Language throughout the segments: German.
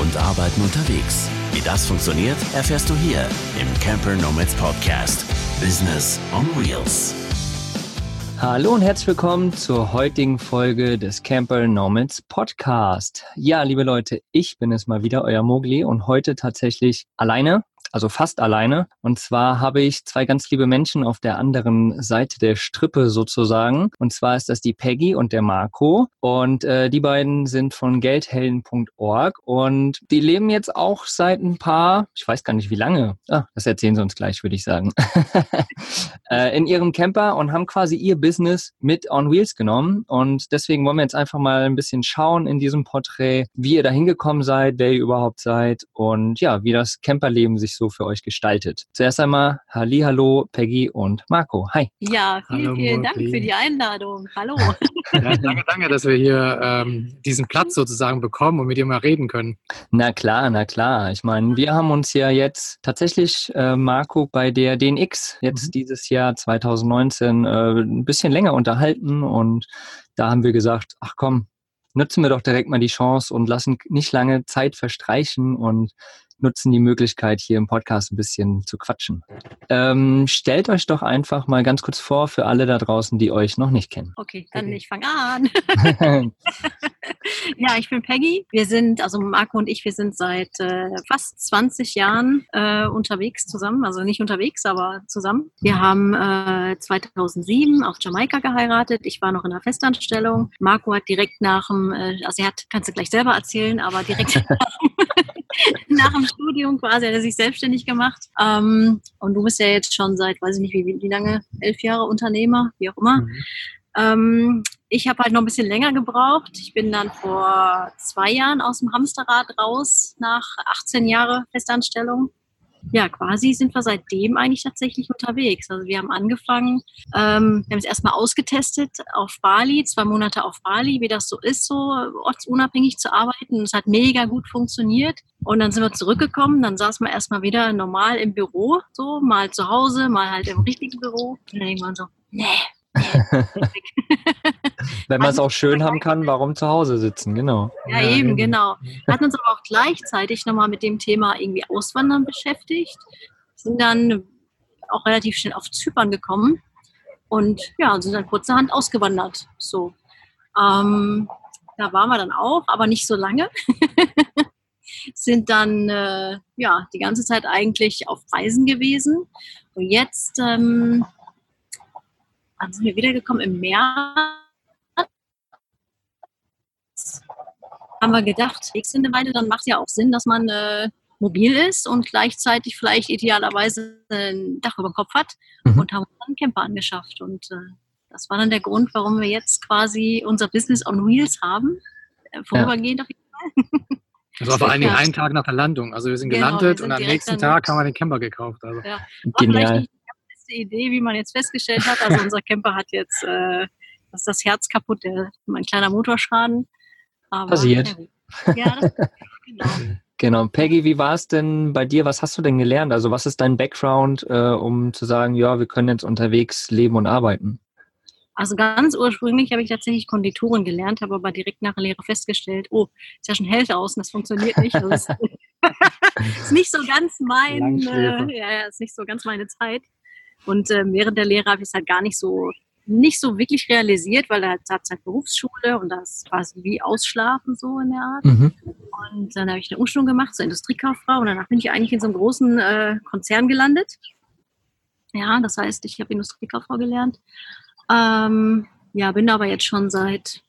und Arbeiten unterwegs. Wie das funktioniert, erfährst du hier im Camper Nomads Podcast. Business on Wheels. Hallo und herzlich willkommen zur heutigen Folge des Camper Nomads Podcast. Ja, liebe Leute, ich bin es mal wieder, euer Mogli und heute tatsächlich alleine also fast alleine. Und zwar habe ich zwei ganz liebe Menschen auf der anderen Seite der Strippe sozusagen. Und zwar ist das die Peggy und der Marco. Und äh, die beiden sind von geldhelden.org und die leben jetzt auch seit ein paar, ich weiß gar nicht wie lange, ah, das erzählen sie uns gleich, würde ich sagen, äh, in ihrem Camper und haben quasi ihr Business mit on Wheels genommen. Und deswegen wollen wir jetzt einfach mal ein bisschen schauen in diesem Porträt, wie ihr da hingekommen seid, wer ihr überhaupt seid und ja, wie das Camperleben sich so für euch gestaltet. Zuerst einmal Halli, hallo Peggy und Marco. Hi. Ja, vielen, hallo, vielen Dank für die Einladung. Hallo. ja, danke, danke, dass wir hier ähm, diesen Platz sozusagen bekommen und mit dir mal reden können. Na klar, na klar. Ich meine, wir haben uns ja jetzt tatsächlich, äh, Marco, bei der DNX jetzt mhm. dieses Jahr 2019 äh, ein bisschen länger unterhalten und da haben wir gesagt, ach komm, nutzen wir doch direkt mal die Chance und lassen nicht lange Zeit verstreichen und nutzen die Möglichkeit, hier im Podcast ein bisschen zu quatschen. Ähm, stellt euch doch einfach mal ganz kurz vor für alle da draußen, die euch noch nicht kennen. Okay, dann okay. ich fange an. ja, ich bin Peggy. Wir sind, also Marco und ich, wir sind seit äh, fast 20 Jahren äh, unterwegs zusammen. Also nicht unterwegs, aber zusammen. Wir haben äh, 2007 auf Jamaika geheiratet. Ich war noch in der Festanstellung. Marco hat direkt nach dem, äh, also er hat, kannst du gleich selber erzählen, aber direkt nach dem nach dem Studium quasi, hat er sich selbstständig gemacht. Ähm, und du bist ja jetzt schon seit, weiß ich nicht, wie, wie lange, elf Jahre Unternehmer, wie auch immer. Mhm. Ähm, ich habe halt noch ein bisschen länger gebraucht. Ich bin dann vor zwei Jahren aus dem Hamsterrad raus, nach 18 Jahren Festanstellung ja, quasi sind wir seitdem eigentlich tatsächlich unterwegs. Also wir haben angefangen, ähm, wir haben es erstmal ausgetestet auf Bali, zwei Monate auf Bali, wie das so ist, so ortsunabhängig zu arbeiten. Es hat mega gut funktioniert. Und dann sind wir zurückgekommen, dann saßen wir erstmal wieder normal im Büro, so mal zu Hause, mal halt im richtigen Büro. Und dann irgendwann so, nee, Wenn man es auch schön haben kann, warum zu Hause sitzen, genau. Ja, eben, genau. Wir hatten uns aber auch gleichzeitig nochmal mit dem Thema irgendwie Auswandern beschäftigt, sind dann auch relativ schnell auf Zypern gekommen und ja, sind dann kurzerhand ausgewandert. So. Ähm, da waren wir dann auch, aber nicht so lange. sind dann äh, ja die ganze Zeit eigentlich auf Reisen gewesen. Und jetzt ähm, dann sind wir wiedergekommen im März. Haben wir gedacht, nächste eine Weile, dann macht es ja auch Sinn, dass man äh, mobil ist und gleichzeitig vielleicht idealerweise ein Dach über dem Kopf hat mhm. und haben uns einen Camper angeschafft. Und äh, das war dann der Grund, warum wir jetzt quasi unser Business on Wheels haben. Äh, vorübergehend ja. auf jeden Fall. Das war vor allen Dingen einen Tag nach der Landung. Also wir sind genau, gelandet wir sind und am nächsten Tag haben wir den Camper gekauft. Also. Ja. Genial beste Idee, wie man jetzt festgestellt hat. Also unser Camper hat jetzt äh, das, das Herz kaputt, der, ein kleiner Motorschaden. Aber, Passiert. Ja, das, genau. Genau. Peggy, wie war es denn bei dir? Was hast du denn gelernt? Also was ist dein Background, äh, um zu sagen, ja, wir können jetzt unterwegs leben und arbeiten? Also ganz ursprünglich habe ich tatsächlich Konditoren gelernt, habe aber direkt nach der Lehre festgestellt, oh, ist ja schon hell aus und das funktioniert nicht. Das ist, ist nicht so ganz mein, äh, ja, ist nicht so ganz meine Zeit. Und äh, während der Lehre habe ich es halt gar nicht so nicht so wirklich realisiert, weil da hat es halt Berufsschule und das war so wie Ausschlafen so in der Art. Mhm. Und dann habe ich eine Umschulung gemacht zur Industriekauffrau und danach bin ich eigentlich in so einem großen äh, Konzern gelandet. Ja, das heißt, ich habe Industriekauffrau gelernt. Ähm, ja, bin aber jetzt schon seit,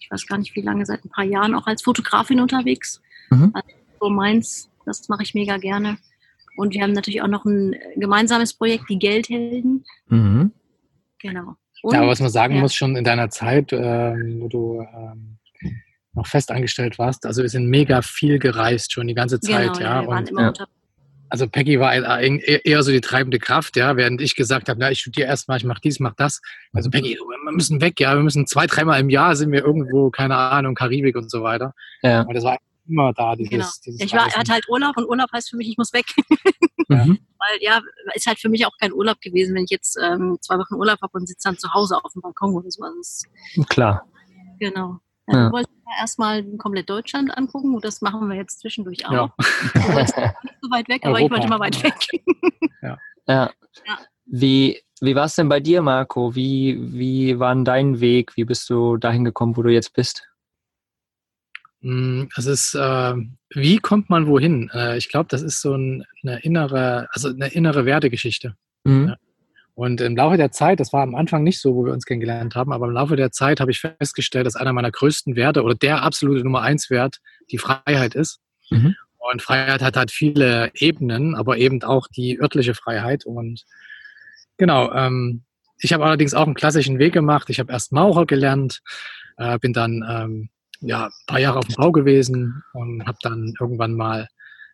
ich weiß gar nicht wie lange, seit ein paar Jahren auch als Fotografin unterwegs. Mhm. Also so meins, das mache ich mega gerne. Und wir haben natürlich auch noch ein gemeinsames Projekt, die Geldhelden. Mhm. Genau. Und, ja, aber was man sagen ja. muss, schon in deiner Zeit, ähm, wo du ähm, noch fest angestellt warst, also wir sind mega viel gereist schon die ganze Zeit, genau, ja. Wir waren und, immer ja. Also Peggy war eher so die treibende Kraft, ja, während ich gesagt habe, na, ich studiere erstmal, ich mache dies, mach das. Also Peggy, wir müssen weg, ja, wir müssen zwei, dreimal im Jahr sind wir irgendwo, keine Ahnung, Karibik und so weiter. Ja. Und das war immer da. Dieses, genau. dieses ich war, hatte halt Urlaub und Urlaub heißt für mich, ich muss weg. Mhm. Weil ja, ist halt für mich auch kein Urlaub gewesen, wenn ich jetzt ähm, zwei Wochen Urlaub habe und sitze dann zu Hause auf dem Balkon oder so. Also Klar. Genau. Ja. Du wolltest erstmal komplett Deutschland angucken und das machen wir jetzt zwischendurch auch. Ja. Du wolltest nicht so weit weg, aber Europa. ich wollte mal weit weg. Ja. ja. ja. Wie, wie war es denn bei dir, Marco? Wie, wie war dein Weg? Wie bist du dahin gekommen, wo du jetzt bist? Hm, es ist, äh, wie kommt man wohin? Äh, ich glaube, das ist so ein, eine innere, also eine innere Wertegeschichte. Mhm. Ja. Und im Laufe der Zeit, das war am Anfang nicht so, wo wir uns kennengelernt haben, aber im Laufe der Zeit habe ich festgestellt, dass einer meiner größten Werte oder der absolute Nummer eins Wert die Freiheit ist. Mhm. Und Freiheit hat halt viele Ebenen, aber eben auch die örtliche Freiheit. Und genau, ähm, ich habe allerdings auch einen klassischen Weg gemacht. Ich habe erst Maurer gelernt, äh, bin dann ähm, ja, ein paar Jahre auf dem Bau gewesen und habe dann irgendwann mal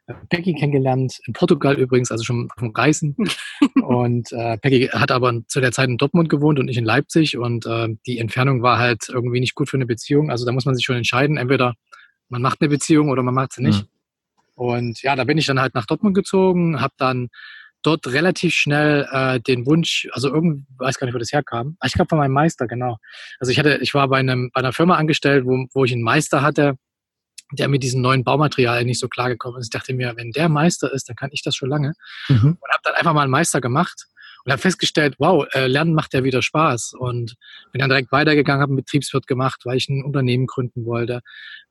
äh, Peggy kennengelernt, in Portugal übrigens, also schon vom Reisen. und äh, Peggy hat aber zu der Zeit in Dortmund gewohnt und ich in Leipzig und äh, die Entfernung war halt irgendwie nicht gut für eine Beziehung. Also da muss man sich schon entscheiden, entweder man macht eine Beziehung oder man macht sie nicht. Mhm. Und ja, da bin ich dann halt nach Dortmund gezogen, habe dann dort relativ schnell äh, den Wunsch, also irgendwie, weiß gar nicht, wo das herkam. Ah, ich glaube von meinem Meister, genau. Also ich hatte, ich war bei einem bei einer Firma angestellt, wo, wo ich einen Meister hatte, der mit diesen neuen Baumaterialien nicht so klar gekommen ist. Ich dachte mir, wenn der Meister ist, dann kann ich das schon lange. Mhm. Und habe dann einfach mal einen Meister gemacht und habe festgestellt, wow, äh, Lernen macht ja wieder Spaß. Und bin dann direkt weitergegangen, habe einen Betriebswirt gemacht, weil ich ein Unternehmen gründen wollte.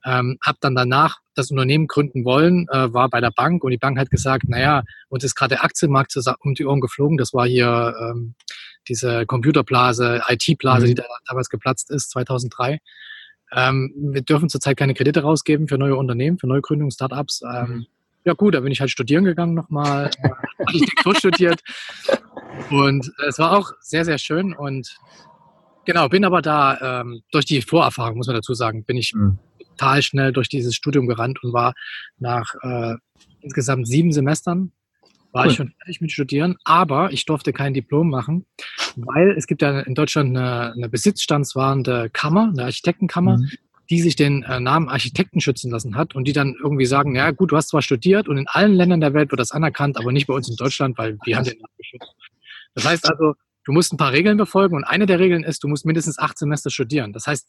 Ähm, habe dann danach das Unternehmen gründen wollen, äh, war bei der Bank und die Bank hat gesagt, naja, uns ist gerade der Aktienmarkt um die Ohren geflogen. Das war hier ähm, diese Computerblase, IT-Blase, mhm. die da damals geplatzt ist, 2003. Ähm, wir dürfen zurzeit keine Kredite rausgeben für neue Unternehmen, für Neugründungen, Startups. Ähm, mhm. Ja gut, da bin ich halt studieren gegangen nochmal, äh, Architektur studiert und es war auch sehr, sehr schön und genau, bin aber da ähm, durch die Vorerfahrung, muss man dazu sagen, bin ich mhm. total schnell durch dieses Studium gerannt und war nach äh, insgesamt sieben Semestern war cool. ich schon fertig mit Studieren, aber ich durfte kein Diplom machen, weil es gibt ja in Deutschland eine, eine besitzstandswahrende Kammer, eine Architektenkammer, mhm die sich den äh, Namen Architekten schützen lassen hat und die dann irgendwie sagen, ja gut, du hast zwar studiert und in allen Ländern der Welt wird das anerkannt, aber nicht bei uns in Deutschland, weil wir haben den Namen geschützt. Das heißt also, du musst ein paar Regeln befolgen und eine der Regeln ist, du musst mindestens acht Semester studieren. Das heißt,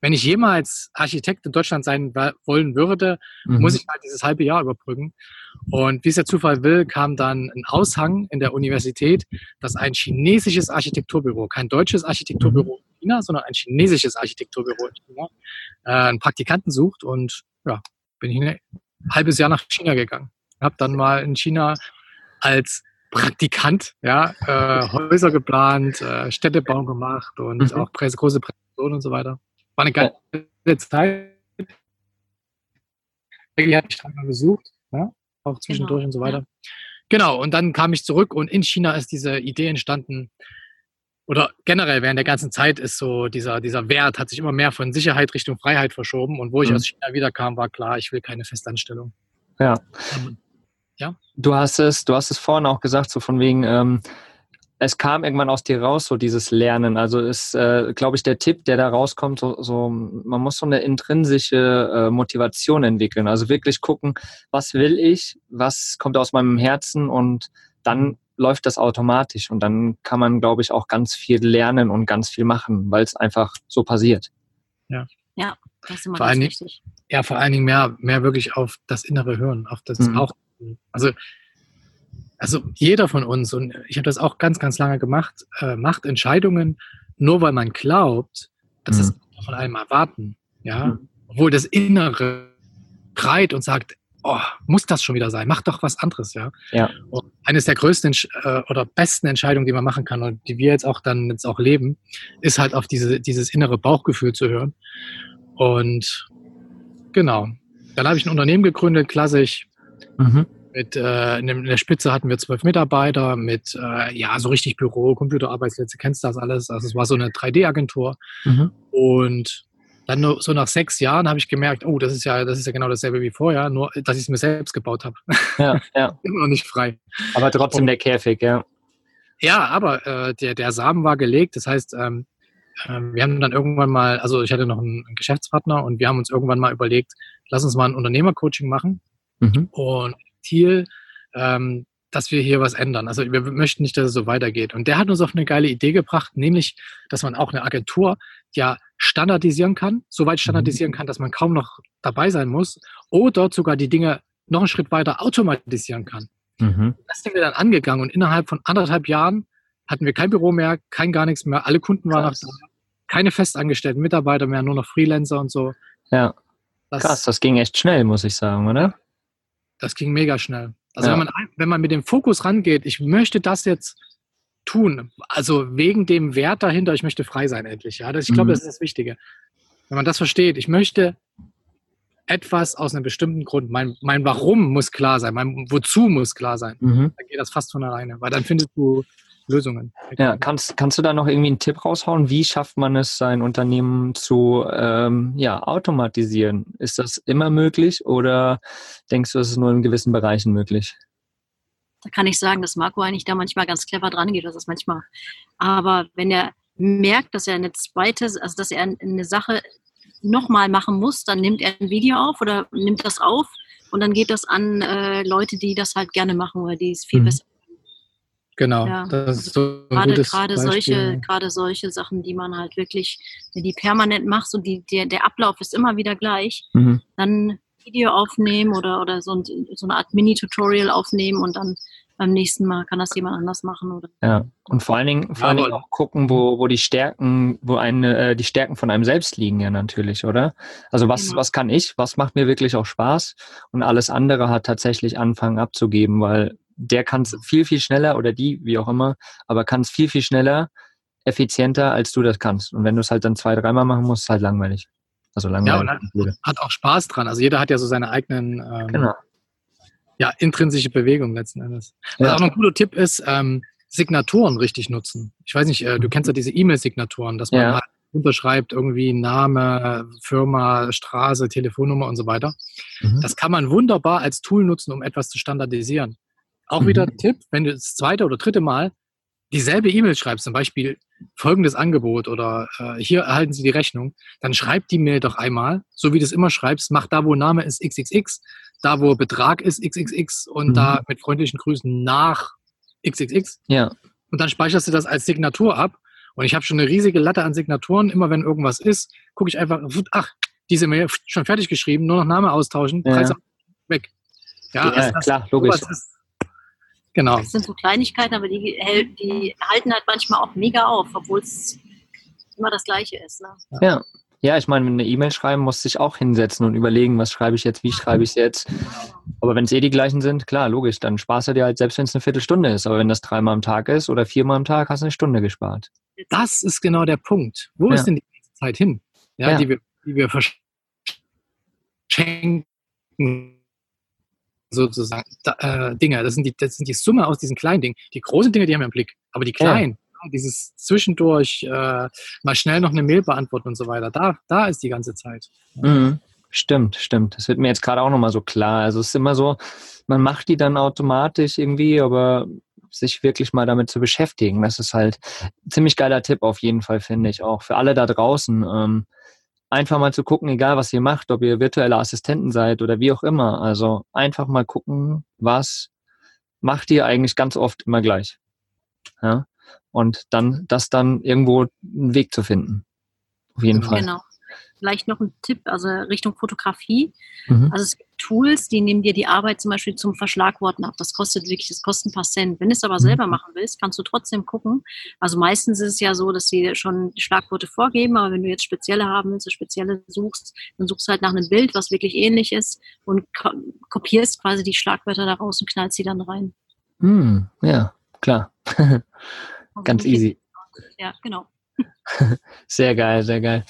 wenn ich jemals Architekt in Deutschland sein wollen würde, mhm. muss ich halt dieses halbe Jahr überbrücken. Und wie es der Zufall will, kam dann ein Aushang in der Universität, dass ein chinesisches Architekturbüro, kein deutsches Architekturbüro in China, sondern ein chinesisches Architekturbüro in China, äh, einen Praktikanten sucht. Und ja, bin ich ein halbes Jahr nach China gegangen. Habe dann mal in China als Praktikant, ja, äh, Häuser geplant, äh, Städtebau gemacht und mhm. auch große Präsentationen und so weiter. War eine geile ja. Zeit. Die hat mich dann mal besucht, ja, auch zwischendurch genau. und so weiter. Genau, und dann kam ich zurück und in China ist diese Idee entstanden, oder generell während der ganzen Zeit ist so dieser, dieser Wert, hat sich immer mehr von Sicherheit Richtung Freiheit verschoben. Und wo ich mhm. aus China wiederkam, war klar, ich will keine Festanstellung. Ja. Ja. Du hast es, du hast es vorhin auch gesagt, so von wegen, ähm, es kam irgendwann aus dir raus, so dieses Lernen. Also ist, äh, glaube ich, der Tipp, der da rauskommt, so, so man muss so eine intrinsische äh, Motivation entwickeln. Also wirklich gucken, was will ich, was kommt aus meinem Herzen und dann läuft das automatisch und dann kann man, glaube ich, auch ganz viel lernen und ganz viel machen, weil es einfach so passiert. Ja. Ja, das ist immer vor ganz wichtig. Ja, vor allen Dingen mehr, mehr wirklich auf das innere Hören, auf das mhm. auch. Also also jeder von uns, und ich habe das auch ganz, ganz lange gemacht, äh, macht Entscheidungen nur weil man glaubt, dass mhm. das von einem erwarten. Ja, mhm. obwohl das Innere schreit und sagt, oh, muss das schon wieder sein? Mach doch was anderes, ja. ja. Und eines der größten äh, oder besten Entscheidungen, die man machen kann und die wir jetzt auch dann jetzt auch leben, ist halt auf diese, dieses innere Bauchgefühl zu hören. Und genau. Dann habe ich ein Unternehmen gegründet, klassisch. Mhm. Mit, äh, in der Spitze hatten wir zwölf Mitarbeiter mit, äh, ja, so richtig Büro, Computerarbeitsplätze, kennst du das alles? Also es war so eine 3D-Agentur. Mhm. Und dann nur, so nach sechs Jahren habe ich gemerkt, oh, das ist ja, das ist ja genau dasselbe wie vorher, nur dass ich es mir selbst gebaut habe. Ja, ja. Immer noch nicht frei. Aber trotzdem Und, der Käfig, ja. Ja, aber äh, der, der Samen war gelegt. Das heißt, ähm, äh, wir haben dann irgendwann mal, also ich hatte noch einen, einen Geschäftspartner und wir haben uns irgendwann mal überlegt, lass uns mal ein Unternehmercoaching machen. Mhm. Und Ziel, ähm, dass wir hier was ändern. Also wir möchten nicht, dass es so weitergeht. Und der hat uns auf eine geile Idee gebracht, nämlich, dass man auch eine Agentur ja standardisieren kann, soweit standardisieren kann, dass man kaum noch dabei sein muss, oder sogar die Dinge noch einen Schritt weiter automatisieren kann. Mhm. Das sind wir dann angegangen und innerhalb von anderthalb Jahren hatten wir kein Büro mehr, kein gar nichts mehr, alle Kunden waren noch da, keine festangestellten Mitarbeiter mehr, nur noch Freelancer und so. Ja. Das, Krass, das ging echt schnell, muss ich sagen, oder? Das ging mega schnell. Also ja. wenn, man, wenn man mit dem Fokus rangeht, ich möchte das jetzt tun, also wegen dem Wert dahinter, ich möchte frei sein endlich. Ja, das, ich glaube, mhm. das ist das Wichtige. Wenn man das versteht, ich möchte etwas aus einem bestimmten Grund. Mein, mein Warum muss klar sein, mein Wozu muss klar sein. Mhm. Dann geht das fast von alleine, weil dann findest du Lösungen. Ja, kannst, kannst du da noch irgendwie einen Tipp raushauen? Wie schafft man es, sein Unternehmen zu ähm, ja, automatisieren? Ist das immer möglich oder denkst du, es ist nur in gewissen Bereichen möglich? Da kann ich sagen, dass Marco eigentlich da manchmal ganz clever dran geht, das ist manchmal. Aber wenn er merkt, dass er eine zweite, also dass er eine Sache nochmal machen muss, dann nimmt er ein Video auf oder nimmt das auf und dann geht das an äh, Leute, die das halt gerne machen oder die es viel mhm. besser Genau, ja. das ist so ein gerade, gutes gerade solche, gerade solche Sachen, die man halt wirklich, wenn die permanent machst und die, der, der Ablauf ist immer wieder gleich, mhm. dann Video aufnehmen oder, oder so, ein, so eine Art Mini-Tutorial aufnehmen und dann beim nächsten Mal kann das jemand anders machen. Oder? Ja, und vor allen Dingen, vor allen Dingen auch gucken, wo, wo die Stärken, wo eine, äh, die Stärken von einem selbst liegen ja natürlich, oder? Also was, genau. was kann ich, was macht mir wirklich auch Spaß und alles andere hat tatsächlich anfangen abzugeben, weil der kann es viel, viel schneller oder die, wie auch immer, aber kann es viel, viel schneller, effizienter, als du das kannst. Und wenn du es halt dann zwei, dreimal machen musst, ist halt langweilig. Also langweilig. Ja, und hat, hat, auch Spaß dran. Also jeder hat ja so seine eigenen ähm, genau. ja, intrinsische Bewegung letzten Endes. Was ja. auch noch ein guter Tipp ist, ähm, Signaturen richtig nutzen. Ich weiß nicht, äh, du kennst ja diese E-Mail-Signaturen, dass man ja. halt unterschreibt irgendwie Name, Firma, Straße, Telefonnummer und so weiter. Mhm. Das kann man wunderbar als Tool nutzen, um etwas zu standardisieren. Auch mhm. wieder ein Tipp, wenn du das zweite oder dritte Mal dieselbe E-Mail schreibst, zum Beispiel folgendes Angebot oder äh, hier erhalten Sie die Rechnung, dann schreib die Mail doch einmal, so wie du es immer schreibst, mach da, wo Name ist XXX, da, wo Betrag ist XXX und mhm. da mit freundlichen Grüßen nach XXX. Ja. Und dann speicherst du das als Signatur ab. Und ich habe schon eine riesige Latte an Signaturen. Immer wenn irgendwas ist, gucke ich einfach, ach, diese Mail schon fertig geschrieben, nur noch Name austauschen, Preis ja. weg. Ja, ja also klar, logisch. Ist, Genau. Das sind so Kleinigkeiten, aber die, die halten halt manchmal auch mega auf, obwohl es immer das Gleiche ist. Ne? Ja. Ja, ich meine, wenn eine E-Mail schreiben, muss sich auch hinsetzen und überlegen, was schreibe ich jetzt, wie schreibe ich es jetzt. Aber wenn es eh die gleichen sind, klar, logisch, dann sparst du dir halt, selbst wenn es eine Viertelstunde ist. Aber wenn das dreimal am Tag ist oder viermal am Tag, hast du eine Stunde gespart. Das ist genau der Punkt. Wo ja. ist denn die Zeit hin, ja, ja. Die, wir, die wir verschenken sozusagen äh, Dinge. Das sind, die, das sind die Summe aus diesen kleinen Dingen. Die großen Dinge, die haben wir im Blick. Aber die kleinen, ja. dieses zwischendurch äh, mal schnell noch eine Mail beantworten und so weiter, da, da ist die ganze Zeit. Mhm. Stimmt, stimmt. Das wird mir jetzt gerade auch nochmal so klar. Also es ist immer so, man macht die dann automatisch irgendwie, aber sich wirklich mal damit zu beschäftigen, das ist halt ein ziemlich geiler Tipp auf jeden Fall, finde ich auch. Für alle da draußen. Ähm, einfach mal zu gucken, egal was ihr macht, ob ihr virtuelle Assistenten seid oder wie auch immer. Also einfach mal gucken, was macht ihr eigentlich ganz oft immer gleich. Ja? Und dann, das dann irgendwo einen Weg zu finden. Auf jeden. Fall. Genau vielleicht noch ein Tipp, also Richtung Fotografie. Mhm. Also es gibt Tools, die nehmen dir die Arbeit zum Beispiel zum Verschlagworten ab. Das kostet wirklich, das kostet ein paar Cent. Wenn du es aber mhm. selber machen willst, kannst du trotzdem gucken. Also meistens ist es ja so, dass sie schon Schlagworte vorgeben, aber wenn du jetzt spezielle haben willst, spezielle suchst, dann suchst du halt nach einem Bild, was wirklich ähnlich ist und kopierst quasi die Schlagwörter daraus und knallst sie dann rein. Mhm. Ja, klar. Ganz easy. Ja, genau. Sehr geil, sehr geil.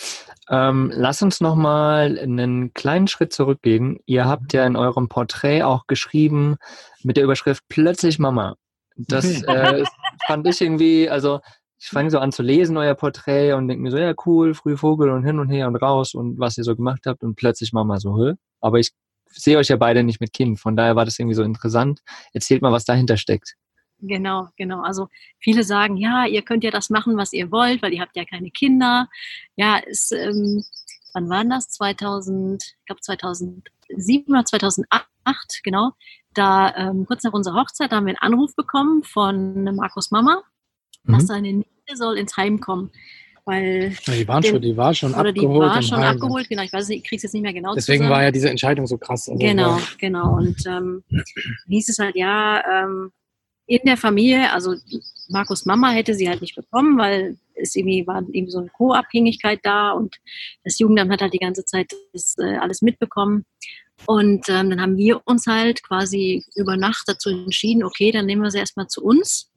Ähm, lass uns nochmal einen kleinen Schritt zurückgehen. Ihr habt ja in eurem Porträt auch geschrieben mit der Überschrift Plötzlich Mama. Das äh, fand ich irgendwie, also ich fange so an zu lesen, euer Porträt und denke mir so, ja cool, früh Vogel und hin und her und raus und was ihr so gemacht habt und plötzlich Mama so, hä? Aber ich sehe euch ja beide nicht mit Kind, von daher war das irgendwie so interessant. Erzählt mal, was dahinter steckt. Genau, genau. Also viele sagen, ja, ihr könnt ja das machen, was ihr wollt, weil ihr habt ja keine Kinder. Ja, ist, ähm, wann war das? 2000, ich glaube 2007 oder 2008, genau. Da ähm, kurz nach unserer Hochzeit haben wir einen Anruf bekommen von Markus Mama, mhm. dass seine Nichte soll ins Heim kommen. weil ja, die waren den, schon, die war schon oder abgeholt. Die war schon Heim. abgeholt, genau. Ich weiß nicht, ich krieg's jetzt nicht mehr genau Deswegen war ja diese Entscheidung so krass. Also genau, genau. Und ähm, hieß es halt, ja, ähm, in der Familie, also Markus Mama hätte sie halt nicht bekommen, weil es irgendwie war eben so eine Co-Abhängigkeit da und das Jugendamt hat halt die ganze Zeit das äh, alles mitbekommen. Und ähm, dann haben wir uns halt quasi über Nacht dazu entschieden, okay, dann nehmen wir sie erstmal zu uns.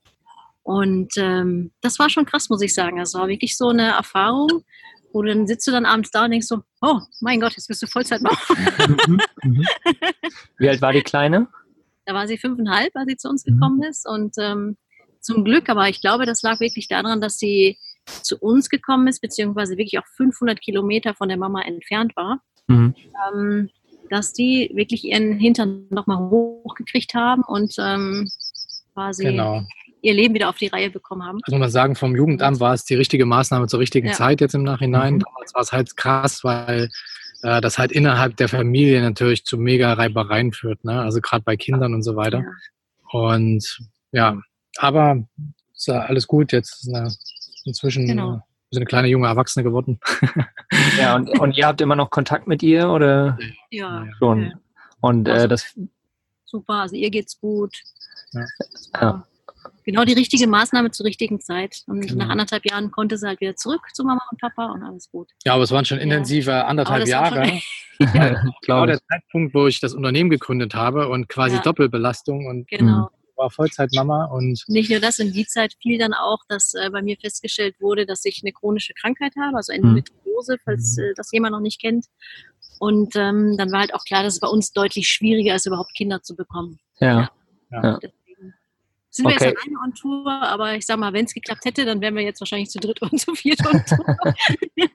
Und ähm, das war schon krass, muss ich sagen. Das war wirklich so eine Erfahrung, wo dann sitzt du dann abends da und denkst so, oh mein Gott, jetzt bist du Vollzeit mhm, mhm. Wie alt war die Kleine? Da war sie fünfeinhalb, als sie zu uns gekommen mhm. ist. Und ähm, zum Glück, aber ich glaube, das lag wirklich daran, dass sie zu uns gekommen ist, beziehungsweise wirklich auch 500 Kilometer von der Mama entfernt war. Mhm. Ähm, dass die wirklich ihren Hintern nochmal hochgekriegt haben und ähm, quasi genau. ihr Leben wieder auf die Reihe bekommen haben. Also muss man sagen, vom Jugendamt war es die richtige Maßnahme zur richtigen ja. Zeit jetzt im Nachhinein. Mhm. Damals war es halt krass, weil äh, das halt innerhalb der Familie natürlich zu mega Reibereien führt, ne? also gerade bei Kindern und so weiter. Ja. Und ja, aber ist ja alles gut. Jetzt ist eine, inzwischen genau. So eine kleine junge Erwachsene geworden. ja, und, und, ihr habt immer noch Kontakt mit ihr oder? Ja. Schon. Ja. Und äh, also, das. Super, also ihr geht's gut. Ja. ja. Genau die richtige Maßnahme zur richtigen Zeit. Und genau. nach anderthalb Jahren konnte sie halt wieder zurück zu Mama und Papa und alles gut. Ja, aber es waren schon intensive ja. anderthalb Jahre. ja, genau der Zeitpunkt, wo ich das Unternehmen gegründet habe und quasi Doppelbelastung und genau war Vollzeitmama und. Nicht nur das, in die Zeit fiel dann auch, dass äh, bei mir festgestellt wurde, dass ich eine chronische Krankheit habe, also Endometriose, hm. falls äh, das jemand noch nicht kennt. Und ähm, dann war halt auch klar, dass es bei uns deutlich schwieriger ist, überhaupt Kinder zu bekommen. Ja. ja. Sind wir okay. jetzt alleine on Tour, aber ich sag mal, wenn es geklappt hätte, dann wären wir jetzt wahrscheinlich zu dritt und zu viert on Tour.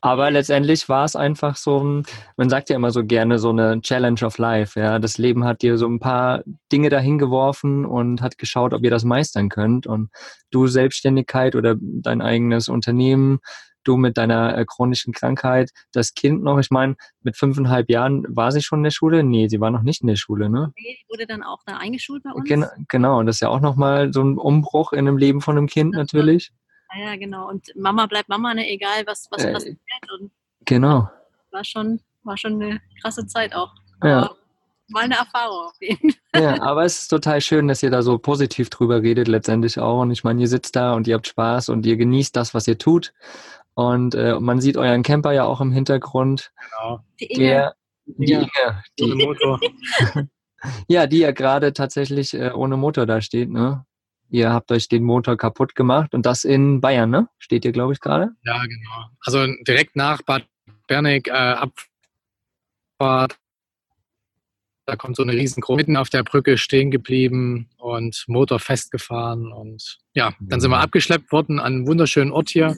aber letztendlich war es einfach so ein, man sagt ja immer so gerne so eine Challenge of Life, ja. Das Leben hat dir so ein paar Dinge dahin geworfen und hat geschaut, ob ihr das meistern könnt. Und du Selbstständigkeit oder dein eigenes Unternehmen du mit deiner äh, chronischen Krankheit, das Kind noch, ich meine, mit fünfeinhalb Jahren war sie schon in der Schule? Nee, sie war noch nicht in der Schule, ne? Nee, die wurde dann auch da eingeschult bei uns. Gen genau, und das ist ja auch nochmal so ein Umbruch in dem Leben von einem Kind natürlich. Ja, ja, genau. Und Mama bleibt Mama, ne? egal was, was äh, passiert. Und genau. War schon, war schon eine krasse Zeit auch. Aber ja mal eine Erfahrung auf jeden Fall. Ja, aber es ist total schön, dass ihr da so positiv drüber redet, letztendlich auch. Und ich meine, ihr sitzt da und ihr habt Spaß und ihr genießt das, was ihr tut. Und äh, man sieht euren Camper ja auch im Hintergrund. Genau. Die Inge. Der, die Inge. Die, ohne Motor. ja, die ja gerade tatsächlich äh, ohne Motor da steht, ne? Ihr habt euch den Motor kaputt gemacht und das in Bayern, ne? Steht ihr, glaube ich, gerade? Ja, genau. Also direkt nach Bad Berneck, äh, Abfahrt. Da kommt so eine riesengroße mitten auf der Brücke stehen geblieben und Motor festgefahren. Und ja, dann sind wir mhm. abgeschleppt worden an einen wunderschönen Ort hier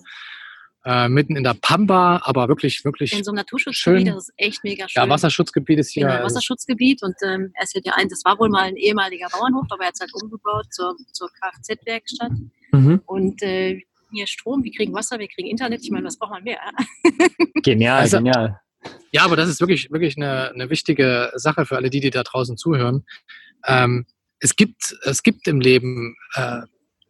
äh, mitten in der Pampa, aber wirklich, wirklich. In so einem Naturschutzgebiet, das ist echt mega schön. Ja, Wasserschutzgebiet ist hier. Genau, Wasserschutzgebiet und ähm, er ist ja der ein, das war wohl mal ein ehemaliger Bauernhof, aber er hat es halt umgebaut zur, zur Kfz-Werkstatt. Mhm. Und äh, hier Strom, wir kriegen Wasser, wir kriegen Internet. Ich meine, was braucht man mehr? genial, also, genial. Ja, aber das ist wirklich, wirklich eine, eine wichtige Sache für alle die, die da draußen zuhören. Ähm, es gibt, es gibt im Leben äh,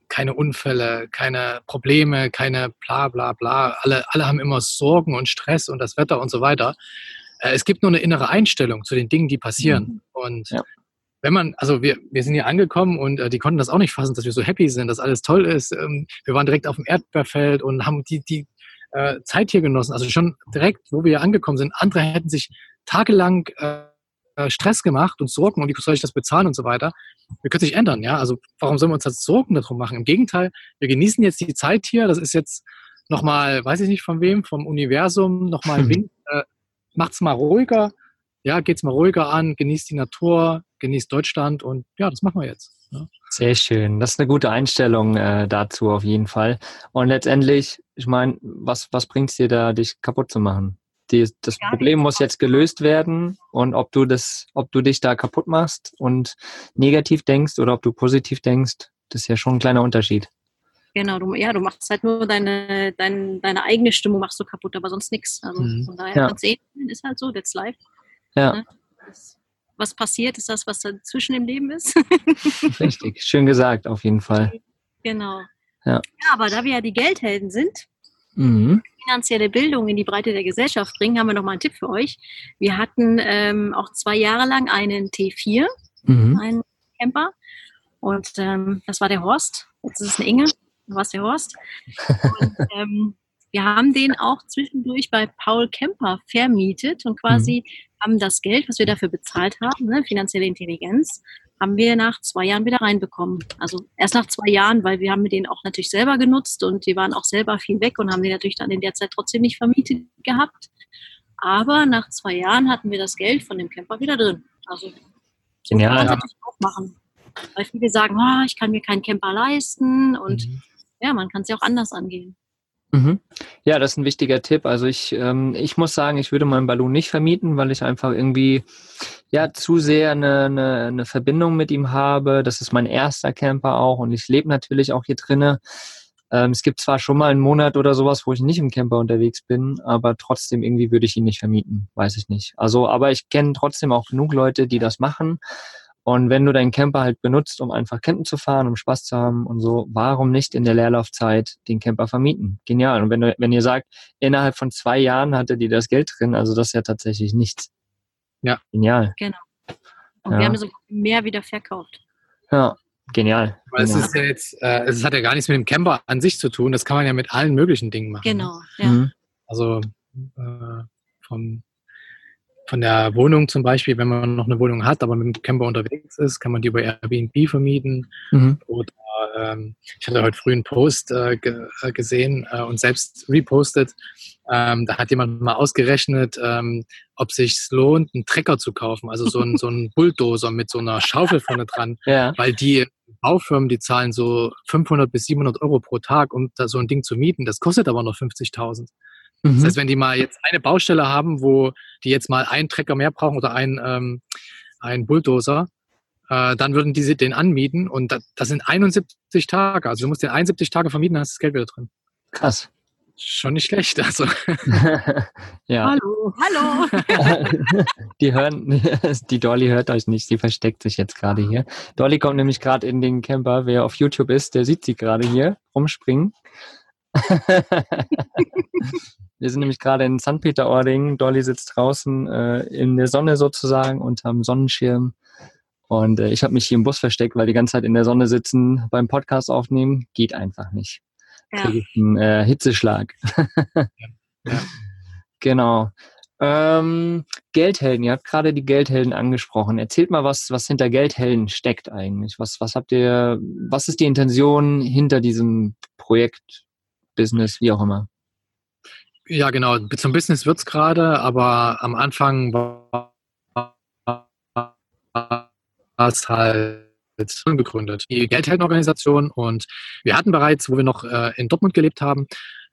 keine Unfälle, keine Probleme, keine bla bla bla. Alle, alle haben immer Sorgen und Stress und das Wetter und so weiter. Äh, es gibt nur eine innere Einstellung zu den Dingen, die passieren. Mhm. Und ja. wenn man, also wir, wir sind hier angekommen und äh, die konnten das auch nicht fassen, dass wir so happy sind, dass alles toll ist. Ähm, wir waren direkt auf dem Erdbeerfeld und haben die, die äh, Zeit hier genossen. Also schon direkt, wo wir hier angekommen sind. Andere hätten sich tagelang Stress gemacht und Sorgen und wie soll ich das bezahlen und so weiter. Wir können sich ändern, ja. Also warum sollen wir uns das Sorgen darum machen? Im Gegenteil, wir genießen jetzt die Zeit hier. Das ist jetzt nochmal, weiß ich nicht von wem, vom Universum, nochmal ein Wink. Äh, macht's mal ruhiger, ja, geht's mal ruhiger an, genießt die Natur, genießt Deutschland und ja, das machen wir jetzt. Ja. Sehr schön. Das ist eine gute Einstellung äh, dazu auf jeden Fall. Und letztendlich, ich meine, was, was bringt es dir da, dich kaputt zu machen? Die, das ja, Problem muss jetzt gelöst werden und ob du das, ob du dich da kaputt machst und negativ denkst oder ob du positiv denkst, das ist ja schon ein kleiner Unterschied. Genau, du, ja, du machst halt nur deine, deine, deine eigene Stimmung machst du kaputt, aber sonst nichts. Also mhm. von daher ja. sehen, ist halt so, that's life. Ja. Ne? Das, was passiert, ist das, was dazwischen im Leben ist. Richtig, schön gesagt, auf jeden Fall. Genau. Ja. ja, aber da wir ja die Geldhelden sind, Mhm. Finanzielle Bildung in die Breite der Gesellschaft bringen, haben wir noch mal einen Tipp für euch. Wir hatten ähm, auch zwei Jahre lang einen T4, mhm. einen Camper. Und ähm, das war der Horst. Jetzt ist es eine Inge. Du warst der Horst. Und, ähm, wir haben den auch zwischendurch bei Paul Kemper vermietet und quasi mhm. haben das Geld, was wir dafür bezahlt haben, ne, finanzielle Intelligenz, haben wir nach zwei Jahren wieder reinbekommen. Also erst nach zwei Jahren, weil wir haben den auch natürlich selber genutzt und die waren auch selber viel weg und haben den natürlich dann in der Zeit trotzdem nicht vermietet gehabt. Aber nach zwei Jahren hatten wir das Geld von dem Camper wieder drin. Also so ja, kann man ja. natürlich auch machen. Weil viele sagen, oh, ich kann mir keinen Camper leisten und mhm. ja, man kann es ja auch anders angehen. Mhm. Ja, das ist ein wichtiger Tipp. Also ich, ähm, ich muss sagen, ich würde meinen Ballon nicht vermieten, weil ich einfach irgendwie ja zu sehr eine, eine, eine Verbindung mit ihm habe. Das ist mein erster Camper auch und ich lebe natürlich auch hier drinnen. Ähm, es gibt zwar schon mal einen Monat oder sowas, wo ich nicht im Camper unterwegs bin, aber trotzdem irgendwie würde ich ihn nicht vermieten, weiß ich nicht. Also, aber ich kenne trotzdem auch genug Leute, die das machen und wenn du deinen Camper halt benutzt, um einfach campen zu fahren, um Spaß zu haben und so, warum nicht in der Leerlaufzeit den Camper vermieten? Genial. Und wenn, du, wenn ihr sagt, innerhalb von zwei Jahren hatte die das Geld drin, also das ist ja tatsächlich nichts. Ja. Genial. Genau. Und ja. wir haben so mehr wieder verkauft. Ja, genial. Weil es ist ja jetzt, äh, es hat ja gar nichts mit dem Camper an sich zu tun, das kann man ja mit allen möglichen Dingen machen. Genau, ne? ja. Mhm. Also äh, vom von der Wohnung zum Beispiel, wenn man noch eine Wohnung hat, aber mit dem Camper unterwegs ist, kann man die über Airbnb vermieten. Mhm. Oder ähm, ich hatte heute früh einen Post äh, äh, gesehen äh, und selbst repostet. Ähm, da hat jemand mal ausgerechnet, ähm, ob sich lohnt, einen Trecker zu kaufen, also so ein, so ein Bulldozer mit so einer Schaufel vorne dran, ja. weil die Baufirmen, die zahlen so 500 bis 700 Euro pro Tag, um da so ein Ding zu mieten. Das kostet aber noch 50.000. Mhm. Das heißt, wenn die mal jetzt eine Baustelle haben, wo die jetzt mal einen Trecker mehr brauchen oder einen, ähm, einen Bulldozer, äh, dann würden die den anmieten und das, das, sind 71 Tage. Also du musst den 71 Tage vermieten, dann hast du das Geld wieder drin. Krass. Schon nicht schlecht. Also. ja. Hallo, hallo. die hören, die Dolly hört euch nicht, sie versteckt sich jetzt gerade hier. Dolly kommt nämlich gerade in den Camper. Wer auf YouTube ist, der sieht sie gerade hier rumspringen. Wir sind nämlich gerade in St. Peter-Ording. Dolly sitzt draußen äh, in der Sonne sozusagen unterm Sonnenschirm. Und äh, ich habe mich hier im Bus versteckt, weil die ganze Zeit in der Sonne sitzen beim Podcast aufnehmen geht einfach nicht. Ja. Kriege ich einen äh, Hitzeschlag. ja. Ja. Genau. Ähm, Geldhelden, ihr habt gerade die Geldhelden angesprochen. Erzählt mal, was, was hinter Geldhelden steckt eigentlich. Was, was habt ihr, was ist die Intention hinter diesem Projekt? Business, wie auch immer. Ja, genau. Zum Business wird es gerade, aber am Anfang war es halt unbegründet. Die Geldheldenorganisation und wir hatten bereits, wo wir noch äh, in Dortmund gelebt haben,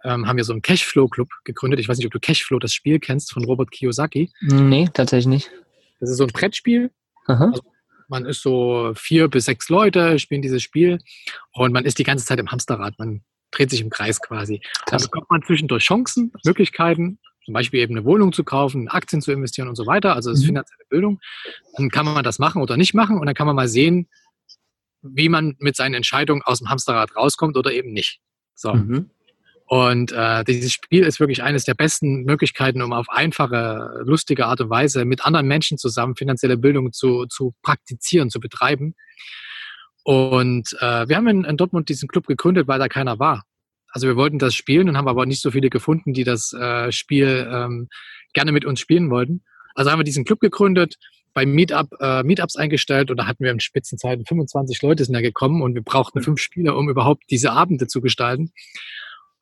ähm, haben wir so einen Cashflow-Club gegründet. Ich weiß nicht, ob du Cashflow, das Spiel kennst von Robert Kiyosaki. Nee, tatsächlich nicht. Das ist so ein Brettspiel. Also man ist so vier bis sechs Leute, spielen dieses Spiel und man ist die ganze Zeit im Hamsterrad. Man dreht sich im Kreis quasi. Da bekommt man zwischendurch Chancen, Möglichkeiten, zum Beispiel eben eine Wohnung zu kaufen, Aktien zu investieren und so weiter. Also das ist mhm. finanzielle Bildung. Dann kann man das machen oder nicht machen und dann kann man mal sehen, wie man mit seinen Entscheidungen aus dem Hamsterrad rauskommt oder eben nicht. So. Mhm. Und äh, dieses Spiel ist wirklich eines der besten Möglichkeiten, um auf einfache, lustige Art und Weise mit anderen Menschen zusammen finanzielle Bildung zu, zu praktizieren, zu betreiben. Und äh, wir haben in, in, Dortmund diesen Club gegründet, weil da keiner war. Also wir wollten das spielen und haben aber nicht so viele gefunden, die das äh, Spiel ähm, gerne mit uns spielen wollten. Also haben wir diesen Club gegründet, bei Meetup, äh, Meetups eingestellt und da hatten wir in Spitzenzeiten 25 Leute sind da gekommen und wir brauchten fünf Spieler, um überhaupt diese Abende zu gestalten.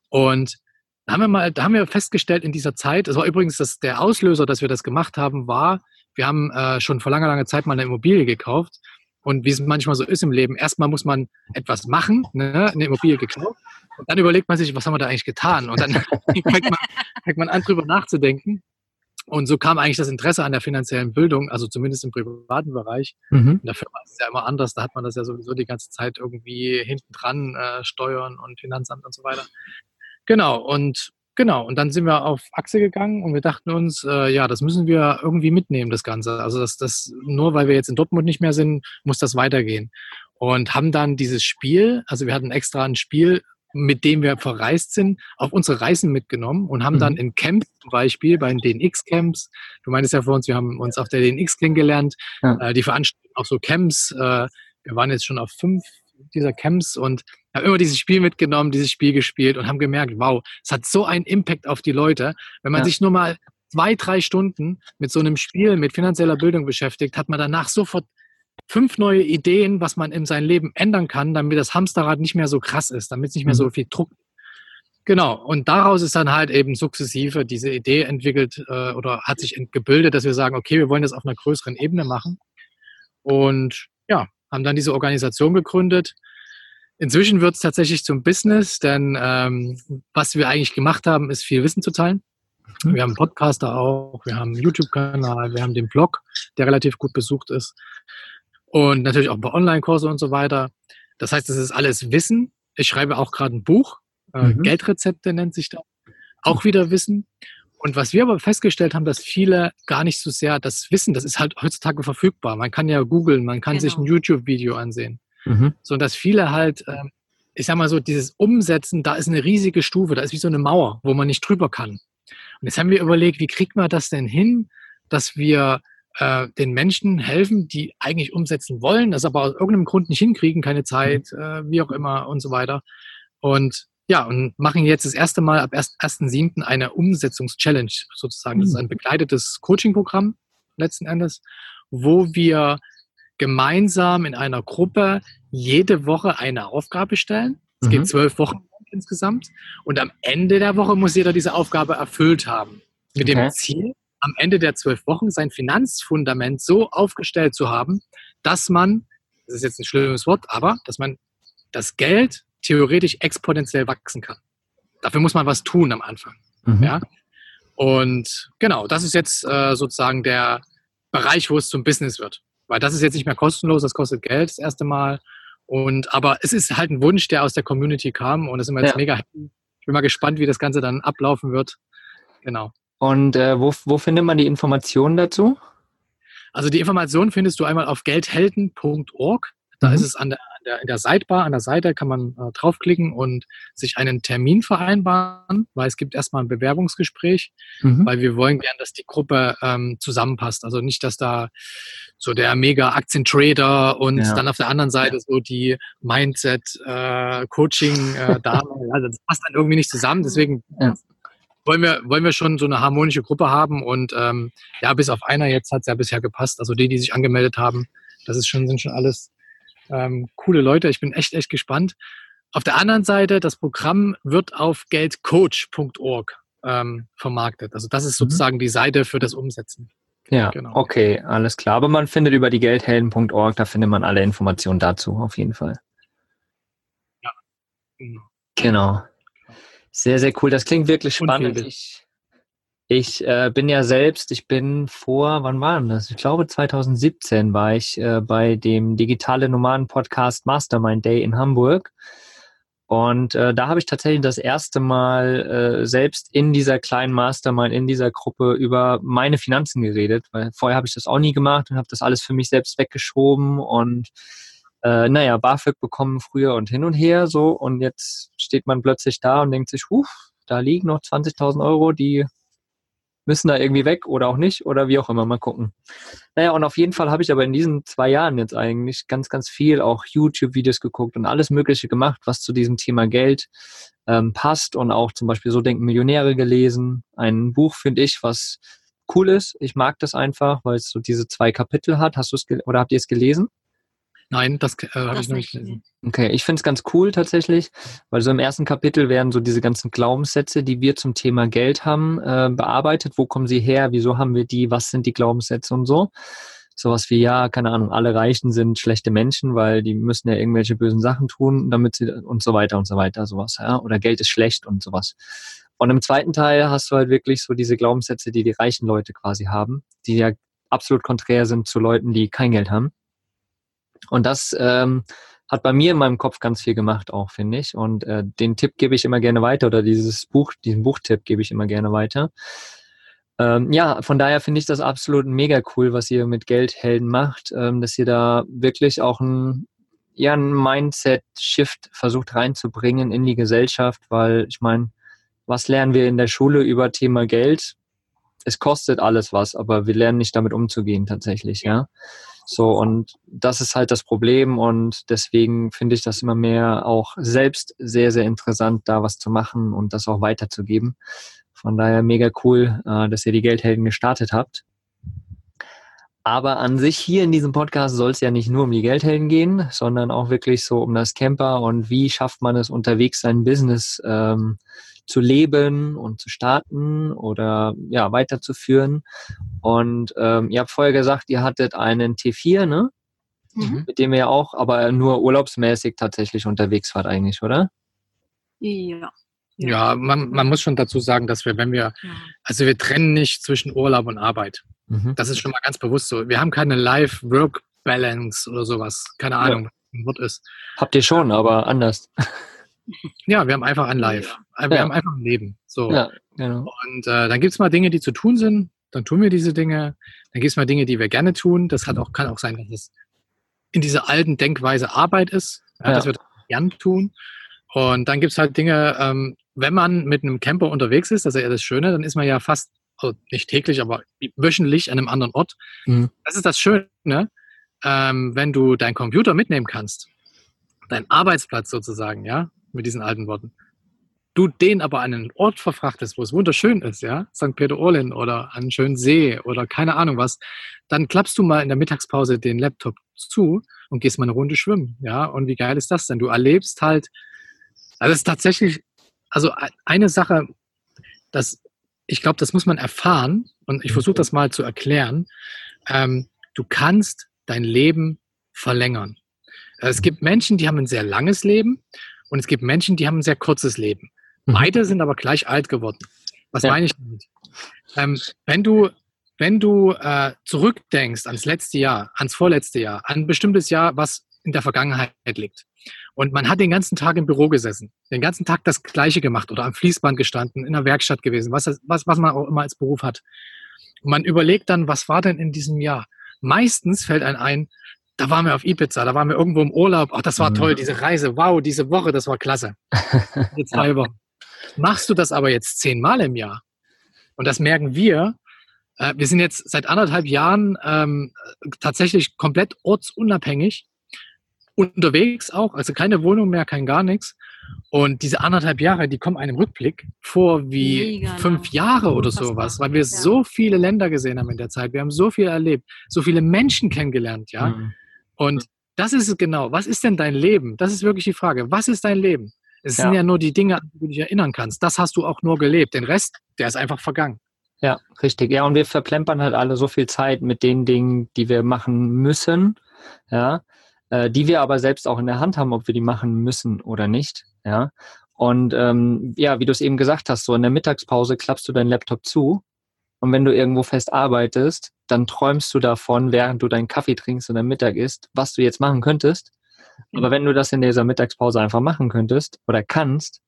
Und da haben wir mal, da haben wir festgestellt in dieser Zeit, das war übrigens das, der Auslöser, dass wir das gemacht haben, war, wir haben äh, schon vor langer, langer Zeit mal eine Immobilie gekauft und wie es manchmal so ist im Leben, erstmal muss man etwas machen, ne, eine Immobilie gekauft. Und dann überlegt man sich, was haben wir da eigentlich getan? Und dann fängt, man, fängt man an, drüber nachzudenken. Und so kam eigentlich das Interesse an der finanziellen Bildung, also zumindest im privaten Bereich. Mhm. In der Firma ist es ja immer anders, da hat man das ja sowieso die ganze Zeit irgendwie hinten dran, äh, Steuern und Finanzamt und so weiter. Genau, und Genau, und dann sind wir auf Achse gegangen und wir dachten uns, äh, ja, das müssen wir irgendwie mitnehmen, das Ganze. Also das, das, nur weil wir jetzt in Dortmund nicht mehr sind, muss das weitergehen. Und haben dann dieses Spiel, also wir hatten extra ein Spiel mit dem wir verreist sind, auf unsere Reisen mitgenommen und haben mhm. dann in Camps zum Beispiel, bei den DNX-Camps, du meintest ja vor uns, wir haben uns auf der DNX kennengelernt, ja. äh, die veranstalten auch so Camps, äh, wir waren jetzt schon auf fünf dieser Camps und haben immer dieses Spiel mitgenommen, dieses Spiel gespielt und haben gemerkt, wow, es hat so einen Impact auf die Leute. Wenn man ja. sich nur mal zwei, drei Stunden mit so einem Spiel, mit finanzieller Bildung beschäftigt, hat man danach sofort fünf neue Ideen, was man in seinem Leben ändern kann, damit das Hamsterrad nicht mehr so krass ist, damit es nicht mehr so mhm. viel Druck. Genau, und daraus ist dann halt eben sukzessive diese Idee entwickelt äh, oder hat sich gebildet, dass wir sagen, okay, wir wollen das auf einer größeren Ebene machen. Und haben dann diese Organisation gegründet. Inzwischen wird es tatsächlich zum Business, denn ähm, was wir eigentlich gemacht haben, ist viel Wissen zu teilen. Mhm. Wir haben Podcaster auch, wir haben einen YouTube-Kanal, wir haben den Blog, der relativ gut besucht ist und natürlich auch ein paar Online-Kurse und so weiter. Das heißt, es ist alles Wissen. Ich schreibe auch gerade ein Buch, äh, mhm. Geldrezepte nennt sich das. Auch wieder Wissen. Und was wir aber festgestellt haben, dass viele gar nicht so sehr das wissen, das ist halt heutzutage verfügbar. Man kann ja googeln, man kann genau. sich ein genau. YouTube-Video ansehen. Mhm. So dass viele halt, äh, ich sag mal so, dieses Umsetzen, da ist eine riesige Stufe, da ist wie so eine Mauer, wo man nicht drüber kann. Und jetzt haben wir überlegt, wie kriegt man das denn hin, dass wir äh, den Menschen helfen, die eigentlich umsetzen wollen, das aber aus irgendeinem Grund nicht hinkriegen, keine Zeit, mhm. äh, wie auch immer und so weiter. Und ja, und machen jetzt das erste Mal ab 1.7. eine Umsetzungs-Challenge sozusagen. Das ist ein mhm. begleitetes Coaching-Programm letzten Endes, wo wir gemeinsam in einer Gruppe jede Woche eine Aufgabe stellen. Es mhm. geht zwölf Wochen insgesamt. Und am Ende der Woche muss jeder diese Aufgabe erfüllt haben. Mit okay. dem Ziel, am Ende der zwölf Wochen sein Finanzfundament so aufgestellt zu haben, dass man, das ist jetzt ein schlimmes Wort, aber dass man das Geld theoretisch exponentiell wachsen kann. Dafür muss man was tun am Anfang. Mhm. Ja? Und genau, das ist jetzt äh, sozusagen der Bereich, wo es zum Business wird. Weil das ist jetzt nicht mehr kostenlos, das kostet Geld das erste Mal. Und aber es ist halt ein Wunsch, der aus der Community kam und es sind wir jetzt ja. mega happy. Ich bin mal gespannt, wie das Ganze dann ablaufen wird. Genau. Und äh, wo, wo findet man die Informationen dazu? Also die Informationen findest du einmal auf geldhelden.org. Da mhm. ist es an der, der, in der Sidebar, an der Seite kann man äh, draufklicken und sich einen Termin vereinbaren, weil es gibt erstmal ein Bewerbungsgespräch, mhm. weil wir wollen gern, dass die Gruppe ähm, zusammenpasst. Also nicht, dass da so der mega Aktientrader und ja. dann auf der anderen Seite so die Mindset äh, Coaching äh, also das passt dann irgendwie nicht zusammen. Deswegen ja wollen wir, wollen wir schon so eine harmonische Gruppe haben und ähm, ja, bis auf einer jetzt hat es ja bisher gepasst. Also die, die sich angemeldet haben, das ist schon, sind schon alles ähm, coole Leute. Ich bin echt, echt gespannt. Auf der anderen Seite, das Programm wird auf geldcoach.org ähm, vermarktet. Also das ist mhm. sozusagen mhm. die Seite für das Umsetzen. Ja, genau. okay, alles klar. Aber man findet über die geldhelden.org, da findet man alle Informationen dazu, auf jeden Fall. Ja. Genau. genau. Sehr, sehr cool. Das klingt wirklich spannend. Ich, ich äh, bin ja selbst, ich bin vor, wann war denn das? Ich glaube 2017 war ich äh, bei dem digitale Nomaden Podcast Mastermind Day in Hamburg. Und äh, da habe ich tatsächlich das erste Mal äh, selbst in dieser kleinen Mastermind, in dieser Gruppe über meine Finanzen geredet, weil vorher habe ich das auch nie gemacht und habe das alles für mich selbst weggeschoben und äh, naja, BAföG bekommen früher und hin und her so und jetzt steht man plötzlich da und denkt sich, huf, da liegen noch 20.000 Euro, die müssen da irgendwie weg oder auch nicht oder wie auch immer, mal gucken. Naja, und auf jeden Fall habe ich aber in diesen zwei Jahren jetzt eigentlich ganz, ganz viel auch YouTube-Videos geguckt und alles Mögliche gemacht, was zu diesem Thema Geld ähm, passt und auch zum Beispiel So denken Millionäre gelesen. Ein Buch, finde ich, was cool ist. Ich mag das einfach, weil es so diese zwei Kapitel hat. Hast du es oder habt ihr es gelesen? Nein, das äh, habe ich noch nicht gelesen. Okay, ich finde es ganz cool tatsächlich, weil so im ersten Kapitel werden so diese ganzen Glaubenssätze, die wir zum Thema Geld haben, äh, bearbeitet. Wo kommen sie her? Wieso haben wir die? Was sind die Glaubenssätze und so? Sowas wie, ja, keine Ahnung, alle Reichen sind schlechte Menschen, weil die müssen ja irgendwelche bösen Sachen tun, damit sie und so weiter und so weiter, sowas, ja. Oder Geld ist schlecht und sowas. Und im zweiten Teil hast du halt wirklich so diese Glaubenssätze, die die reichen Leute quasi haben, die ja absolut konträr sind zu Leuten, die kein Geld haben. Und das ähm, hat bei mir in meinem Kopf ganz viel gemacht auch, finde ich. Und äh, den Tipp gebe ich immer gerne weiter oder dieses Buch, diesen Buchtipp gebe ich immer gerne weiter. Ähm, ja, von daher finde ich das absolut mega cool, was ihr mit Geldhelden macht, ähm, dass ihr da wirklich auch ein ja ein Mindset-Shift versucht reinzubringen in die Gesellschaft, weil ich meine, was lernen wir in der Schule über Thema Geld? Es kostet alles was, aber wir lernen nicht damit umzugehen tatsächlich, ja. So, und das ist halt das Problem und deswegen finde ich das immer mehr auch selbst sehr, sehr interessant, da was zu machen und das auch weiterzugeben. Von daher mega cool, äh, dass ihr die Geldhelden gestartet habt. Aber an sich hier in diesem Podcast soll es ja nicht nur um die Geldhelden gehen, sondern auch wirklich so um das Camper und wie schafft man es unterwegs sein Business ähm, zu leben und zu starten oder ja weiterzuführen. Und ähm, ihr habt vorher gesagt, ihr hattet einen T4, ne? Mhm. Mit dem ihr auch, aber nur urlaubsmäßig tatsächlich unterwegs wart eigentlich, oder? Ja. Ja, man, man muss schon dazu sagen, dass wir, wenn wir, also wir trennen nicht zwischen Urlaub und Arbeit. Mhm. Das ist schon mal ganz bewusst so. Wir haben keine Life-Work-Balance oder sowas. Keine Ahnung, ja. was ein Wort ist. Habt ihr schon, aber anders. Ja, wir haben einfach ein Live. Wir ja. haben einfach ein Leben. So. Ja, genau. Und äh, dann gibt es mal Dinge, die zu tun sind. Dann tun wir diese Dinge. Dann gibt es mal Dinge, die wir gerne tun. Das hat auch, kann auch sein, dass es in dieser alten Denkweise Arbeit ist, ja, dass wir das gern tun. Und dann gibt es halt Dinge, ähm, wenn man mit einem Camper unterwegs ist, das ist ja das Schöne, dann ist man ja fast also nicht täglich, aber wöchentlich an einem anderen Ort. Mhm. Das ist das Schöne, ähm, wenn du deinen Computer mitnehmen kannst, deinen Arbeitsplatz sozusagen, ja, mit diesen alten Worten. Du den aber an einen Ort verfrachtest, wo es wunderschön ist, ja, St. Peter-Orlin oder an einen schönen See oder keine Ahnung was, dann klappst du mal in der Mittagspause den Laptop zu und gehst mal eine Runde schwimmen, ja. Und wie geil ist das denn? Du erlebst halt, also es ist tatsächlich, also eine Sache, das ich glaube, das muss man erfahren und ich versuche das mal zu erklären. Ähm, du kannst dein Leben verlängern. Es gibt Menschen, die haben ein sehr langes Leben und es gibt Menschen, die haben ein sehr kurzes Leben. Mhm. Beide sind aber gleich alt geworden. Was ja. meine ich damit? Ähm, wenn du, wenn du äh, zurückdenkst ans letzte Jahr, ans vorletzte Jahr, an ein bestimmtes Jahr, was in der Vergangenheit liegt, und man hat den ganzen Tag im Büro gesessen, den ganzen Tag das Gleiche gemacht oder am Fließband gestanden, in der Werkstatt gewesen, was, was, was man auch immer als Beruf hat. Und man überlegt dann, was war denn in diesem Jahr? Meistens fällt einem ein, da waren wir auf Ibiza, da waren wir irgendwo im Urlaub, ach, das war mhm. toll, diese Reise, wow, diese Woche, das war klasse. Jetzt zwei Wochen. Machst du das aber jetzt zehnmal im Jahr? Und das merken wir. Äh, wir sind jetzt seit anderthalb Jahren ähm, tatsächlich komplett ortsunabhängig unterwegs auch, also keine Wohnung mehr, kein gar nichts. Und diese anderthalb Jahre, die kommen einem Rückblick vor wie Mega fünf lang. Jahre oder sowas, weil wir ja. so viele Länder gesehen haben in der Zeit. Wir haben so viel erlebt, so viele Menschen kennengelernt, ja. Mhm. Und das ist es genau. Was ist denn dein Leben? Das ist wirklich die Frage. Was ist dein Leben? Es ja. sind ja nur die Dinge, an die du dich erinnern kannst. Das hast du auch nur gelebt. Den Rest, der ist einfach vergangen. Ja, richtig. Ja, und wir verplempern halt alle so viel Zeit mit den Dingen, die wir machen müssen. Ja, äh, die wir aber selbst auch in der Hand haben, ob wir die machen müssen oder nicht. Ja. Und ähm, ja, wie du es eben gesagt hast, so in der Mittagspause klappst du deinen Laptop zu und wenn du irgendwo fest arbeitest, dann träumst du davon, während du deinen Kaffee trinkst und dein Mittag isst, was du jetzt machen könntest. Aber wenn du das in dieser Mittagspause einfach machen könntest oder kannst,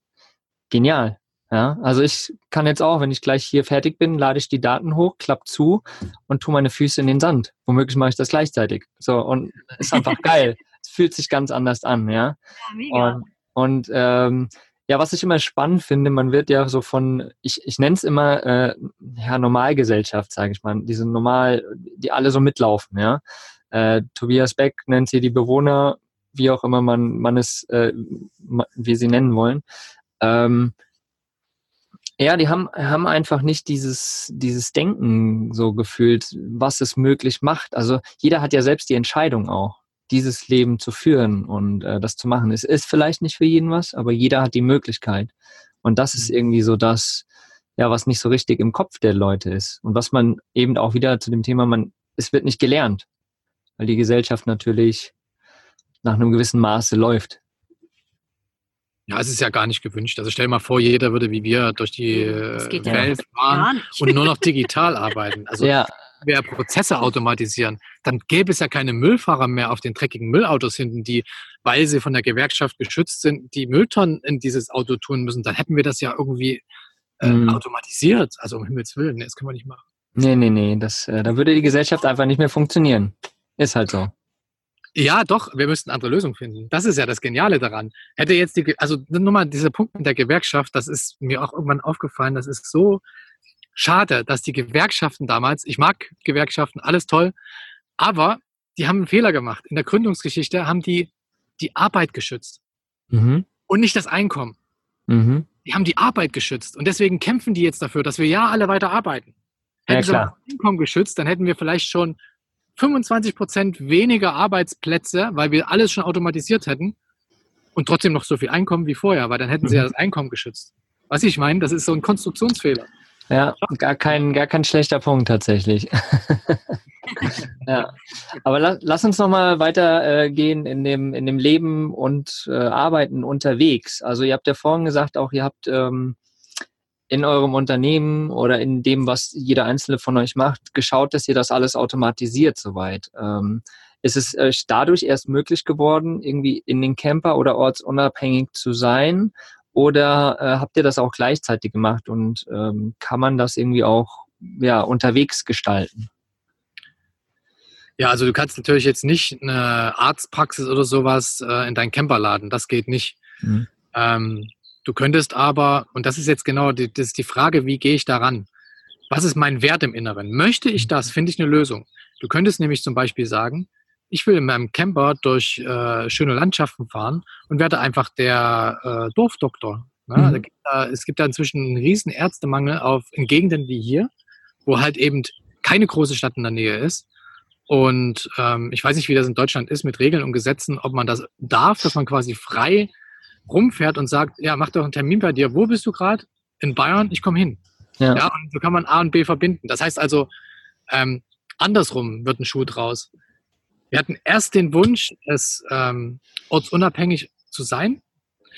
genial. Ja, also ich kann jetzt auch, wenn ich gleich hier fertig bin, lade ich die Daten hoch, klapp zu und tue meine Füße in den Sand. Womöglich mache ich das gleichzeitig. So, und ist einfach geil. Es fühlt sich ganz anders an, ja. ja mega. Und, und ähm, ja, was ich immer spannend finde, man wird ja so von, ich, ich nenne es immer äh, ja, Normalgesellschaft, sage ich mal, diese normal, die alle so mitlaufen, ja. Äh, Tobias Beck nennt sie die Bewohner, wie auch immer man, man es, äh, wie sie nennen wollen. Ähm, ja, die haben, haben einfach nicht dieses, dieses Denken so gefühlt, was es möglich macht. Also jeder hat ja selbst die Entscheidung auch, dieses Leben zu führen und äh, das zu machen. Es ist vielleicht nicht für jeden was, aber jeder hat die Möglichkeit. Und das ist mhm. irgendwie so das, ja, was nicht so richtig im Kopf der Leute ist. Und was man eben auch wieder zu dem Thema, man, es wird nicht gelernt, weil die Gesellschaft natürlich nach einem gewissen Maße läuft. Ja, es ist ja gar nicht gewünscht. Also stell dir mal vor, jeder würde wie wir durch die äh, Welt ja fahren und nur noch digital arbeiten. Also ja. wir Prozesse automatisieren, dann gäbe es ja keine Müllfahrer mehr auf den dreckigen Müllautos hinten, die, weil sie von der Gewerkschaft geschützt sind, die Mülltonnen in dieses Auto tun müssen. Dann hätten wir das ja irgendwie äh, mhm. automatisiert. Also um Himmels Willen, das können wir nicht machen. Nee, nee, nee. Das, äh, da würde die Gesellschaft einfach nicht mehr funktionieren. Ist halt so. Ja, doch, wir müssten andere Lösungen finden. Das ist ja das Geniale daran. Hätte jetzt die, also nur mal dieser Punkt mit der Gewerkschaft, das ist mir auch irgendwann aufgefallen, das ist so schade, dass die Gewerkschaften damals, ich mag Gewerkschaften, alles toll, aber die haben einen Fehler gemacht. In der Gründungsgeschichte haben die die Arbeit geschützt mhm. und nicht das Einkommen. Mhm. Die haben die Arbeit geschützt und deswegen kämpfen die jetzt dafür, dass wir ja alle weiter arbeiten. Hätten ja, sie das Einkommen geschützt, dann hätten wir vielleicht schon 25 Prozent weniger Arbeitsplätze, weil wir alles schon automatisiert hätten und trotzdem noch so viel Einkommen wie vorher, weil dann hätten sie ja mhm. das Einkommen geschützt. Was ich meine, das ist so ein Konstruktionsfehler. Ja, gar kein, gar kein schlechter Punkt tatsächlich. ja. Aber la, lass uns nochmal weitergehen äh, in, dem, in dem Leben und äh, Arbeiten unterwegs. Also ihr habt ja vorhin gesagt, auch ihr habt ähm, in eurem Unternehmen oder in dem, was jeder einzelne von euch macht, geschaut, dass ihr das alles automatisiert soweit. Ähm, ist es euch äh, dadurch erst möglich geworden, irgendwie in den Camper oder ortsunabhängig zu sein? Oder äh, habt ihr das auch gleichzeitig gemacht und ähm, kann man das irgendwie auch ja, unterwegs gestalten? Ja, also du kannst natürlich jetzt nicht eine Arztpraxis oder sowas äh, in deinen Camper laden. Das geht nicht. Mhm. Ähm, Du könntest aber, und das ist jetzt genau die, das ist die Frage, wie gehe ich daran? Was ist mein Wert im Inneren? Möchte ich das? Finde ich eine Lösung. Du könntest nämlich zum Beispiel sagen, ich will in meinem Camper durch äh, schöne Landschaften fahren und werde einfach der äh, Dorfdoktor. Ne? Mhm. Gibt da, es gibt da inzwischen einen riesen Ärztemangel auf, in Gegenden wie hier, wo halt eben keine große Stadt in der Nähe ist. Und ähm, ich weiß nicht, wie das in Deutschland ist mit Regeln und Gesetzen, ob man das darf, dass man quasi frei rumfährt und sagt, ja, mach doch einen Termin bei dir. Wo bist du gerade? In Bayern? Ich komme hin. Ja. ja. Und so kann man A und B verbinden. Das heißt also, ähm, andersrum wird ein Schuh draus. Wir hatten erst den Wunsch, es ähm, ortsunabhängig zu sein.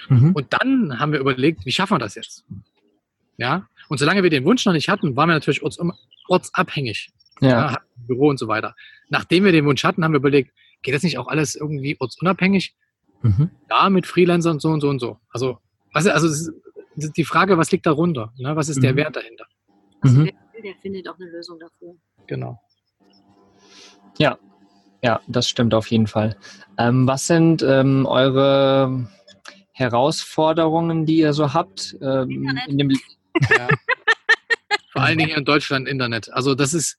Mhm. Und dann haben wir überlegt, wie schaffen wir das jetzt? Ja. Und solange wir den Wunsch noch nicht hatten, waren wir natürlich orts, ortsabhängig. Ja. ja. Büro und so weiter. Nachdem wir den Wunsch hatten, haben wir überlegt, geht das nicht auch alles irgendwie ortsunabhängig? Mhm. Ja, mit Freelancern so und so und so. Also, was, also die Frage, was liegt darunter? Ne? Was ist mhm. der Wert dahinter? Also mhm. der, der findet auch eine Lösung dafür. Genau. Ja, ja, das stimmt auf jeden Fall. Ähm, was sind ähm, eure Herausforderungen, die ihr so habt? Ähm, in dem, ja. Vor allen Dingen in Deutschland Internet. Also das ist,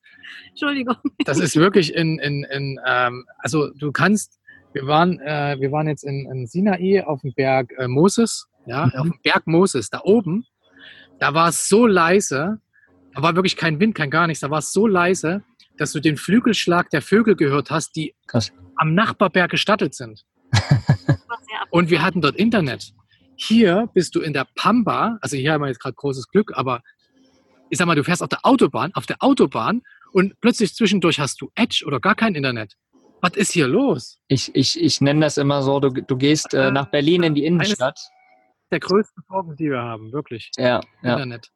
Entschuldigung. Das ist wirklich in, in, in ähm, also du kannst wir waren, äh, wir waren jetzt in, in Sinai auf dem Berg äh, Moses, ja, mhm. auf dem Berg Moses, da oben. Da war es so leise, da war wirklich kein Wind, kein gar nichts, da war es so leise, dass du den Flügelschlag der Vögel gehört hast, die Krass. am Nachbarberg gestattet sind. Und wir hatten dort Internet. Hier bist du in der Pampa, also hier haben wir jetzt gerade großes Glück, aber ich sag mal, du fährst auf der Autobahn, auf der Autobahn und plötzlich zwischendurch hast du Edge oder gar kein Internet. Was ist hier los? Ich, ich, ich nenne das immer so, du, du gehst äh, nach Berlin in die Innenstadt. der größten Sorgen, die wir haben, wirklich. Ja, Internet. Ja.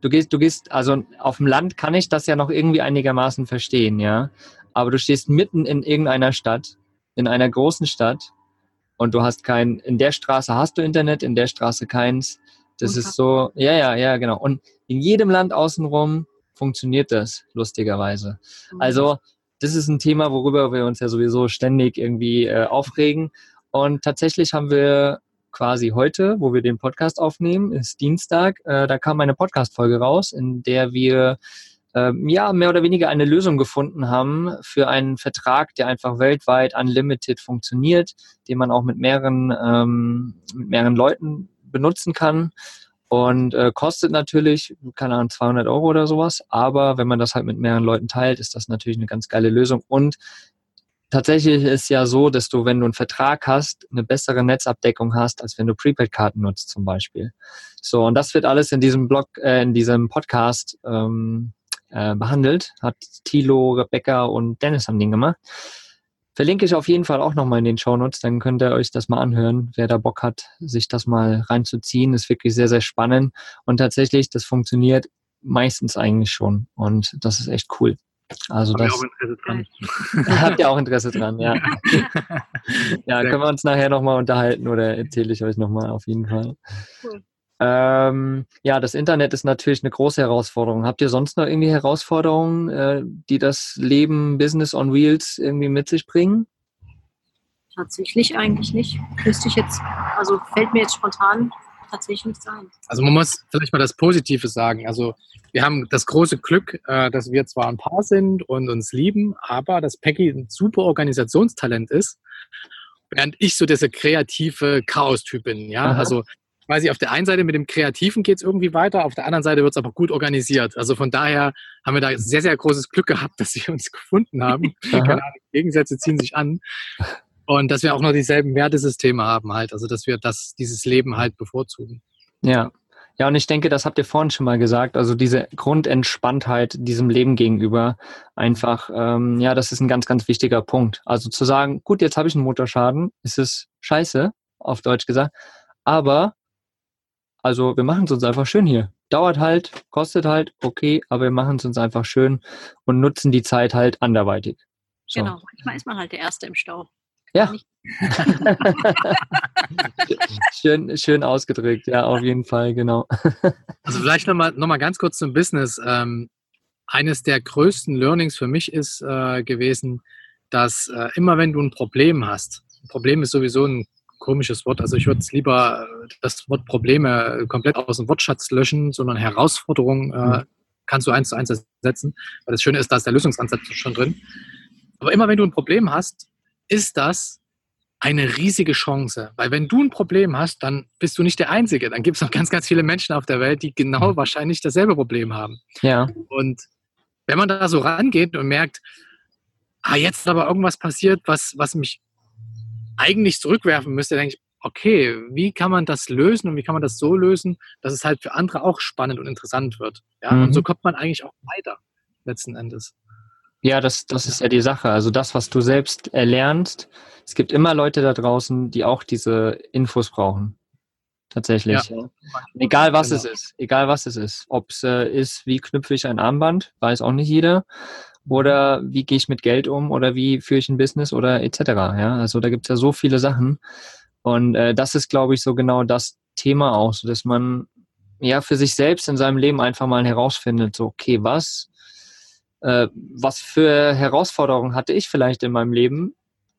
Du gehst, du gehst, also auf dem Land kann ich das ja noch irgendwie einigermaßen verstehen, ja. Aber du stehst mitten in irgendeiner Stadt, in einer großen Stadt und du hast kein, in der Straße hast du Internet, in der Straße keins. Das ist so, ja, ja, ja, genau. Und in jedem Land außenrum funktioniert das, lustigerweise. Mhm. Also das ist ein Thema, worüber wir uns ja sowieso ständig irgendwie äh, aufregen. Und tatsächlich haben wir quasi heute, wo wir den Podcast aufnehmen, ist Dienstag, äh, da kam eine Podcast-Folge raus, in der wir äh, ja mehr oder weniger eine Lösung gefunden haben für einen Vertrag, der einfach weltweit unlimited funktioniert, den man auch mit mehreren, ähm, mit mehreren Leuten benutzen kann und äh, kostet natürlich, keine Ahnung, 200 Euro oder sowas. Aber wenn man das halt mit mehreren Leuten teilt, ist das natürlich eine ganz geile Lösung. Und tatsächlich ist ja so, dass du, wenn du einen Vertrag hast, eine bessere Netzabdeckung hast, als wenn du Prepaid-Karten nutzt zum Beispiel. So, und das wird alles in diesem Blog, äh, in diesem Podcast ähm, äh, behandelt. Hat Thilo, Rebecca und Dennis haben den gemacht. Verlinke ich auf jeden Fall auch nochmal in den Shownotes, dann könnt ihr euch das mal anhören, wer da Bock hat, sich das mal reinzuziehen. Ist wirklich sehr, sehr spannend. Und tatsächlich, das funktioniert meistens eigentlich schon. Und das ist echt cool. Also Hab das. Auch Interesse dran. Habt ihr auch Interesse dran, ja. ja, können wir uns nachher nochmal unterhalten oder erzähle ich euch nochmal auf jeden Fall. Cool. Ähm, ja, das Internet ist natürlich eine große Herausforderung. Habt ihr sonst noch irgendwie Herausforderungen, äh, die das Leben Business on Wheels irgendwie mit sich bringen? Tatsächlich eigentlich nicht. Wüsste ich jetzt, also fällt mir jetzt spontan tatsächlich nicht sein. Also man muss vielleicht mal das Positive sagen. Also wir haben das große Glück, äh, dass wir zwar ein Paar sind und uns lieben, aber dass Peggy ein super Organisationstalent ist, während ich so dieser kreative Chaos-Typ bin. Ja, Aha. also weiß ich, auf der einen Seite mit dem Kreativen geht es irgendwie weiter, auf der anderen Seite wird es aber gut organisiert. Also von daher haben wir da sehr, sehr großes Glück gehabt, dass wir uns gefunden haben. Ahnung, Gegensätze ziehen sich an. Und dass wir auch noch dieselben Wertesysteme haben halt. Also dass wir das, dieses Leben halt bevorzugen. Ja. Ja, und ich denke, das habt ihr vorhin schon mal gesagt, also diese Grundentspanntheit diesem Leben gegenüber, einfach, ähm, ja, das ist ein ganz, ganz wichtiger Punkt. Also zu sagen, gut, jetzt habe ich einen Motorschaden, ist es scheiße, auf Deutsch gesagt, aber also wir machen es uns einfach schön hier. Dauert halt, kostet halt, okay, aber wir machen es uns einfach schön und nutzen die Zeit halt anderweitig. So. Genau, manchmal ist man halt der Erste im Stau. Ja. schön, schön ausgedrückt, ja, auf jeden Fall, genau. also vielleicht nochmal noch mal ganz kurz zum Business. Ähm, eines der größten Learnings für mich ist äh, gewesen, dass äh, immer wenn du ein Problem hast, ein Problem ist sowieso ein komisches Wort. Also ich würde es lieber äh, das Wort Probleme komplett aus dem Wortschatz löschen, sondern Herausforderungen äh, mhm. kannst du eins zu eins ersetzen. Weil das Schöne ist, da ist der Lösungsansatz schon drin. Aber immer wenn du ein Problem hast, ist das eine riesige Chance. Weil wenn du ein Problem hast, dann bist du nicht der Einzige. Dann gibt es noch ganz, ganz viele Menschen auf der Welt, die genau mhm. wahrscheinlich dasselbe Problem haben. Ja. Und wenn man da so rangeht und merkt, ah, jetzt ist aber irgendwas passiert, was, was mich eigentlich zurückwerfen müsste, denke ich, okay, wie kann man das lösen und wie kann man das so lösen, dass es halt für andere auch spannend und interessant wird. Ja, mhm. und so kommt man eigentlich auch weiter, letzten Endes. Ja, das, das ist ja die Sache. Also das, was du selbst erlernst, es gibt immer Leute da draußen, die auch diese Infos brauchen. Tatsächlich. Ja. Egal was genau. es ist, egal was es ist. Ob es äh, ist, wie knüpfe ich ein Armband, weiß auch nicht jeder oder wie gehe ich mit Geld um oder wie führe ich ein Business oder etc. Ja, also da gibt es ja so viele Sachen und äh, das ist, glaube ich, so genau das Thema auch, so dass man ja für sich selbst in seinem Leben einfach mal herausfindet, so okay, was äh, was für Herausforderungen hatte ich vielleicht in meinem Leben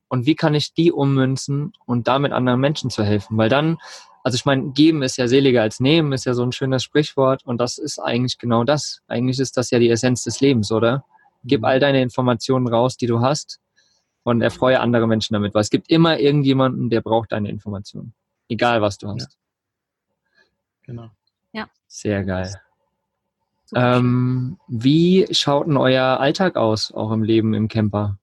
und wie kann ich die ummünzen und damit anderen Menschen zu helfen, weil dann also ich meine, geben ist ja seliger als nehmen, ist ja so ein schönes Sprichwort und das ist eigentlich genau das. Eigentlich ist das ja die Essenz des Lebens, oder? Gib all deine Informationen raus, die du hast und erfreue andere Menschen damit, weil es gibt immer irgendjemanden, der braucht deine Informationen. Egal, was du hast. Ja. Genau. Ja. Sehr geil. Ähm, wie schaut denn euer Alltag aus, auch im Leben im Camper?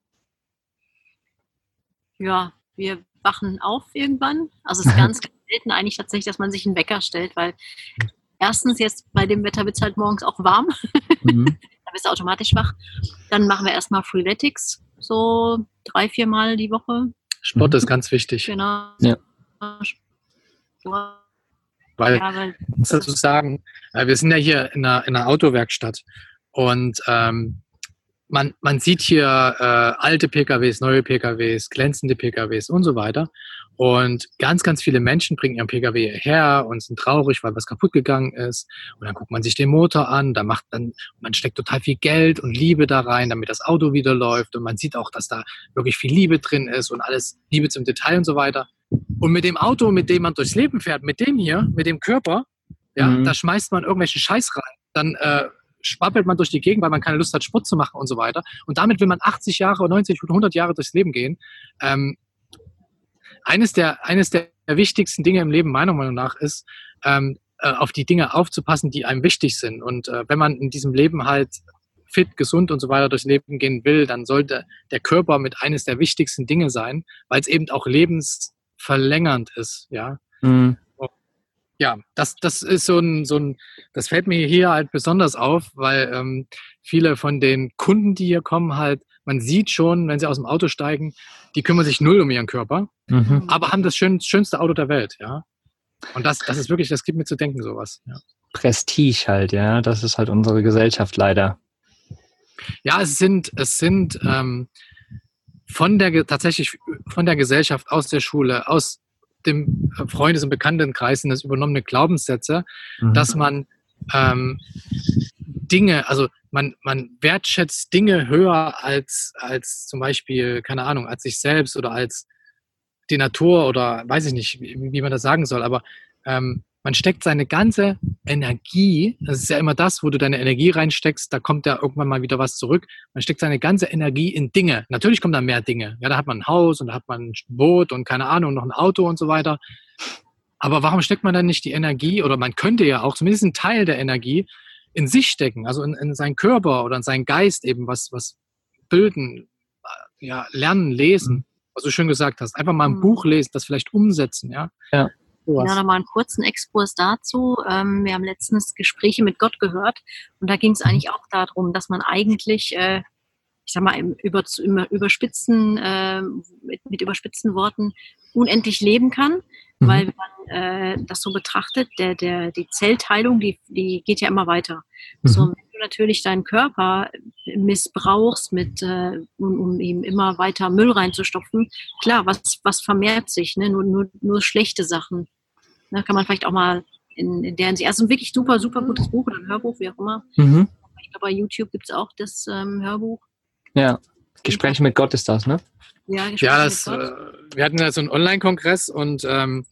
Ja, wir wachen auf irgendwann. Also es ist ganz selten eigentlich tatsächlich, dass man sich einen Wecker stellt, weil erstens jetzt bei dem Wetter wird es halt morgens auch warm. Mhm. bist du automatisch wach. Dann machen wir erstmal Freeletics, so drei, vier Mal die Woche. Sport ist ganz wichtig. Genau. Ja. Weil, ja, muss dazu sagen, äh, wir sind ja hier in einer, in einer Autowerkstatt und ähm, man, man sieht hier äh, alte PKWs, neue PKWs, glänzende PKWs und so weiter. Und ganz, ganz viele Menschen bringen ihren Pkw her und sind traurig, weil was kaputt gegangen ist. Und dann guckt man sich den Motor an, da macht dann, man steckt total viel Geld und Liebe da rein, damit das Auto wieder läuft. Und man sieht auch, dass da wirklich viel Liebe drin ist und alles Liebe zum Detail und so weiter. Und mit dem Auto, mit dem man durchs Leben fährt, mit dem hier, mit dem Körper, ja, mhm. da schmeißt man irgendwelche Scheiß rein. Dann äh, schwappelt man durch die Gegend, weil man keine Lust hat, Sport zu machen und so weiter. Und damit will man 80 Jahre, 90 oder 100 Jahre durchs Leben gehen. Ähm, eines der, eines der wichtigsten Dinge im Leben meiner Meinung nach ist, ähm, äh, auf die Dinge aufzupassen, die einem wichtig sind. Und äh, wenn man in diesem Leben halt fit, gesund und so weiter durchs Leben gehen will, dann sollte der Körper mit eines der wichtigsten Dinge sein, weil es eben auch lebensverlängernd ist, ja. Mhm. Ja, das, das ist so ein, so ein, das fällt mir hier halt besonders auf, weil ähm, viele von den Kunden, die hier kommen, halt man sieht schon, wenn sie aus dem Auto steigen, die kümmern sich null um ihren Körper, mhm. aber haben das schön, schönste Auto der Welt, ja. Und das, das ist wirklich, das gibt mir zu denken, sowas. Ja. Prestige halt, ja. Das ist halt unsere Gesellschaft leider. Ja, es sind, es sind ähm, von der tatsächlich von der Gesellschaft, aus der Schule, aus dem Freundes- und Bekanntenkreis sind das übernommene Glaubenssätze, mhm. dass man ähm, Dinge, also man, man wertschätzt Dinge höher als, als zum Beispiel, keine Ahnung, als sich selbst oder als, die Natur oder weiß ich nicht, wie, wie man das sagen soll, aber ähm, man steckt seine ganze Energie, das ist ja immer das, wo du deine Energie reinsteckst, da kommt ja irgendwann mal wieder was zurück. Man steckt seine ganze Energie in Dinge. Natürlich kommen da mehr Dinge. Ja, da hat man ein Haus und da hat man ein Boot und keine Ahnung, noch ein Auto und so weiter. Aber warum steckt man dann nicht die Energie oder man könnte ja auch zumindest einen Teil der Energie in sich stecken, also in, in seinen Körper oder in seinen Geist eben was, was bilden, ja, lernen, lesen, mhm. was du schön gesagt hast. Einfach mal ein mhm. Buch lesen, das vielleicht umsetzen, ja. Ja. Sowas. Ja, nochmal einen kurzen Exkurs dazu. Ähm, wir haben letztens Gespräche mit Gott gehört und da ging es mhm. eigentlich auch darum, dass man eigentlich, äh, ich sag mal, im, über, im überspitzen, äh, mit, mit überspitzten Worten unendlich leben kann, mhm. weil man äh, das so betrachtet, der, der, die Zellteilung, die, die geht ja immer weiter. Mhm. So, wenn du natürlich deinen Körper missbrauchst, mit, äh, um, um ihm immer weiter Müll reinzustopfen, klar, was, was vermehrt sich? Ne? Nur, nur, nur schlechte Sachen. Ne, kann man vielleicht auch mal in, in der Hinsicht. Also ein wirklich super, super gutes Buch oder ein Hörbuch, wie auch immer. Mhm. Ich glaube, bei YouTube gibt es auch das ähm, Hörbuch. Ja, Gespräche mit Gott ist das, ne? Ja, Gespräche ja das, mit Gott. Äh, wir hatten ja so einen Online-Kongress und ähm,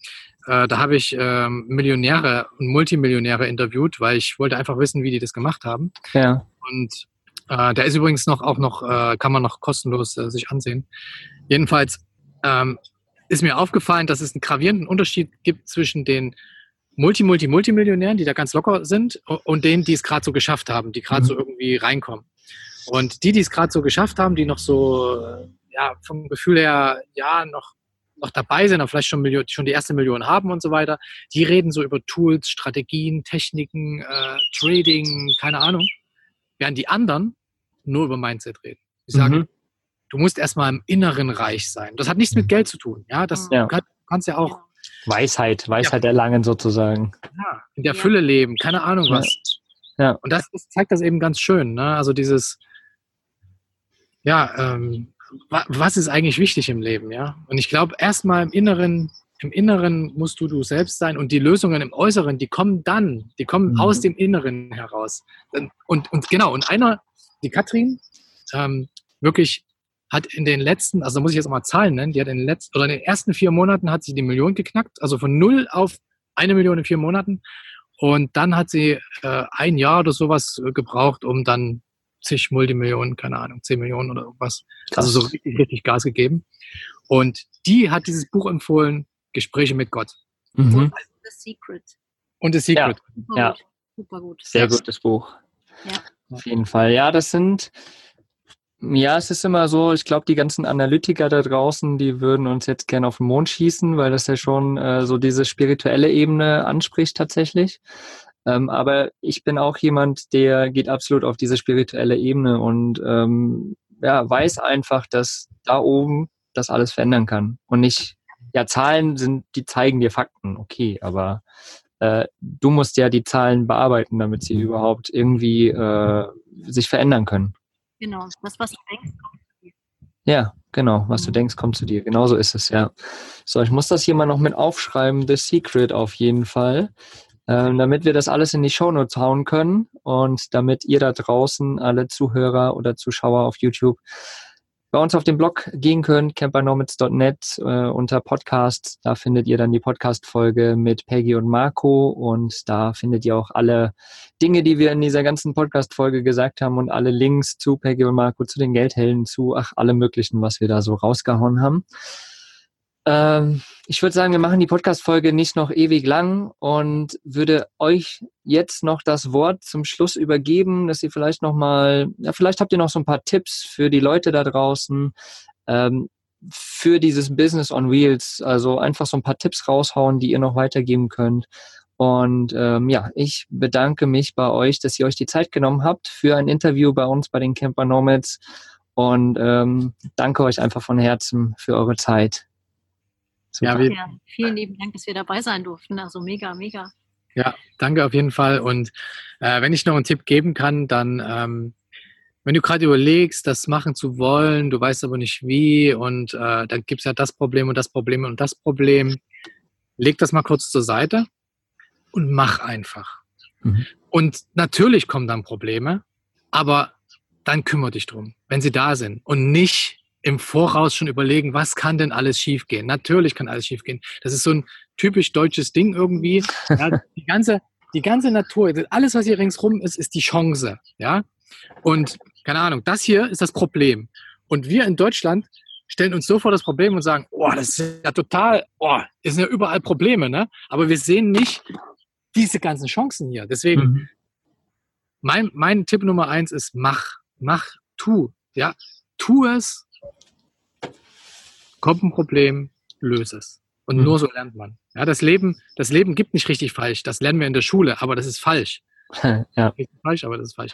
äh, da habe ich ähm, Millionäre und Multimillionäre interviewt, weil ich wollte einfach wissen, wie die das gemacht haben. Ja. Und äh, der ist übrigens noch auch noch, äh, kann man noch kostenlos äh, sich ansehen. Jedenfalls ähm, ist mir aufgefallen, dass es einen gravierenden Unterschied gibt zwischen den Multi, Multi, Multimillionären, die da ganz locker sind, und denen, die es gerade so geschafft haben, die gerade mhm. so irgendwie reinkommen. Und die, die es gerade so geschafft haben, die noch so, ja, vom Gefühl her, ja, noch, noch dabei sind, aber vielleicht schon, Million, schon die erste Million haben und so weiter, die reden so über Tools, Strategien, Techniken, äh, Trading, keine Ahnung. Während die anderen nur über Mindset reden. Die sagen, mhm du musst erstmal im Inneren reich sein. Das hat nichts mit Geld zu tun. Ja, das ja. Kann, kannst ja auch. Weisheit, Weisheit ja. erlangen sozusagen. Ja, in der Fülle leben, keine Ahnung was. Ja. Und das, das, zeigt das eben ganz schön. Ne? Also dieses, ja, ähm, was ist eigentlich wichtig im Leben, ja? Und ich glaube, erstmal im Inneren, im Inneren musst du du selbst sein und die Lösungen im Äußeren, die kommen dann, die kommen mhm. aus dem Inneren heraus. Und, und genau, und einer, die Katrin, ähm, wirklich hat in den letzten, also muss ich jetzt mal Zahlen nennen, die hat in den letzten, oder in den ersten vier Monaten hat sie die Million geknackt, also von null auf eine Million in vier Monaten. Und dann hat sie äh, ein Jahr oder sowas äh, gebraucht, um dann zig Multimillionen, keine Ahnung, zehn Millionen oder irgendwas. Also so richtig, richtig Gas gegeben. Und die hat dieses Buch empfohlen, Gespräche mit Gott. Mhm. Und The Secret. Und The Secret. Ja, ja. super gut. Sehr gutes Buch. Ja. Auf jeden Fall. Ja, das sind ja, es ist immer so, ich glaube, die ganzen Analytiker da draußen, die würden uns jetzt gerne auf den Mond schießen, weil das ja schon äh, so diese spirituelle Ebene anspricht tatsächlich. Ähm, aber ich bin auch jemand, der geht absolut auf diese spirituelle Ebene und ähm, ja, weiß einfach, dass da oben das alles verändern kann. Und nicht, ja, Zahlen sind, die zeigen dir Fakten, okay, aber äh, du musst ja die Zahlen bearbeiten, damit sie überhaupt irgendwie äh, sich verändern können. Genau, das, was du denkst, kommt zu dir. Ja, genau, was du mhm. denkst, kommt zu dir. Genauso ist es, ja. So, ich muss das hier mal noch mit aufschreiben, The Secret auf jeden Fall, ähm, damit wir das alles in die Shownotes hauen können und damit ihr da draußen, alle Zuhörer oder Zuschauer auf YouTube, bei uns auf den Blog gehen könnt, campernomads.net äh, unter Podcast. Da findet ihr dann die Podcast-Folge mit Peggy und Marco und da findet ihr auch alle Dinge, die wir in dieser ganzen Podcast-Folge gesagt haben und alle Links zu Peggy und Marco, zu den Geldhelden, zu ach, allem möglichen, was wir da so rausgehauen haben. Ähm, ich würde sagen, wir machen die Podcast-Folge nicht noch ewig lang und würde euch jetzt noch das Wort zum Schluss übergeben, dass ihr vielleicht noch mal, ja, vielleicht habt ihr noch so ein paar Tipps für die Leute da draußen, ähm, für dieses Business on Wheels. Also einfach so ein paar Tipps raushauen, die ihr noch weitergeben könnt. Und ähm, ja, ich bedanke mich bei euch, dass ihr euch die Zeit genommen habt für ein Interview bei uns bei den Camper Nomads. Und ähm, danke euch einfach von Herzen für eure Zeit. Ja, ja, vielen lieben Dank, dass wir dabei sein durften. Also mega, mega. Ja, danke auf jeden Fall. Und äh, wenn ich noch einen Tipp geben kann, dann, ähm, wenn du gerade überlegst, das machen zu wollen, du weißt aber nicht wie und äh, dann gibt es ja das Problem und das Problem und das Problem, leg das mal kurz zur Seite und mach einfach. Mhm. Und natürlich kommen dann Probleme, aber dann kümmere dich drum, wenn sie da sind und nicht im Voraus schon überlegen, was kann denn alles schiefgehen? Natürlich kann alles schiefgehen. Das ist so ein typisch deutsches Ding irgendwie. Ja, die, ganze, die ganze Natur, alles, was hier ringsrum ist, ist die Chance. Ja? Und keine Ahnung, das hier ist das Problem. Und wir in Deutschland stellen uns sofort das Problem und sagen, oh, das ist ja total, oh, es sind ja überall Probleme, ne? Aber wir sehen nicht diese ganzen Chancen hier. Deswegen, mhm. mein, mein Tipp Nummer eins ist, mach, mach, tu, ja, tu es, kommt ein Problem, löse es. Und mhm. nur so lernt man. Ja, das Leben, das Leben gibt nicht richtig falsch. Das lernen wir in der Schule, aber das ist falsch. ja. Richtig falsch, aber das ist falsch.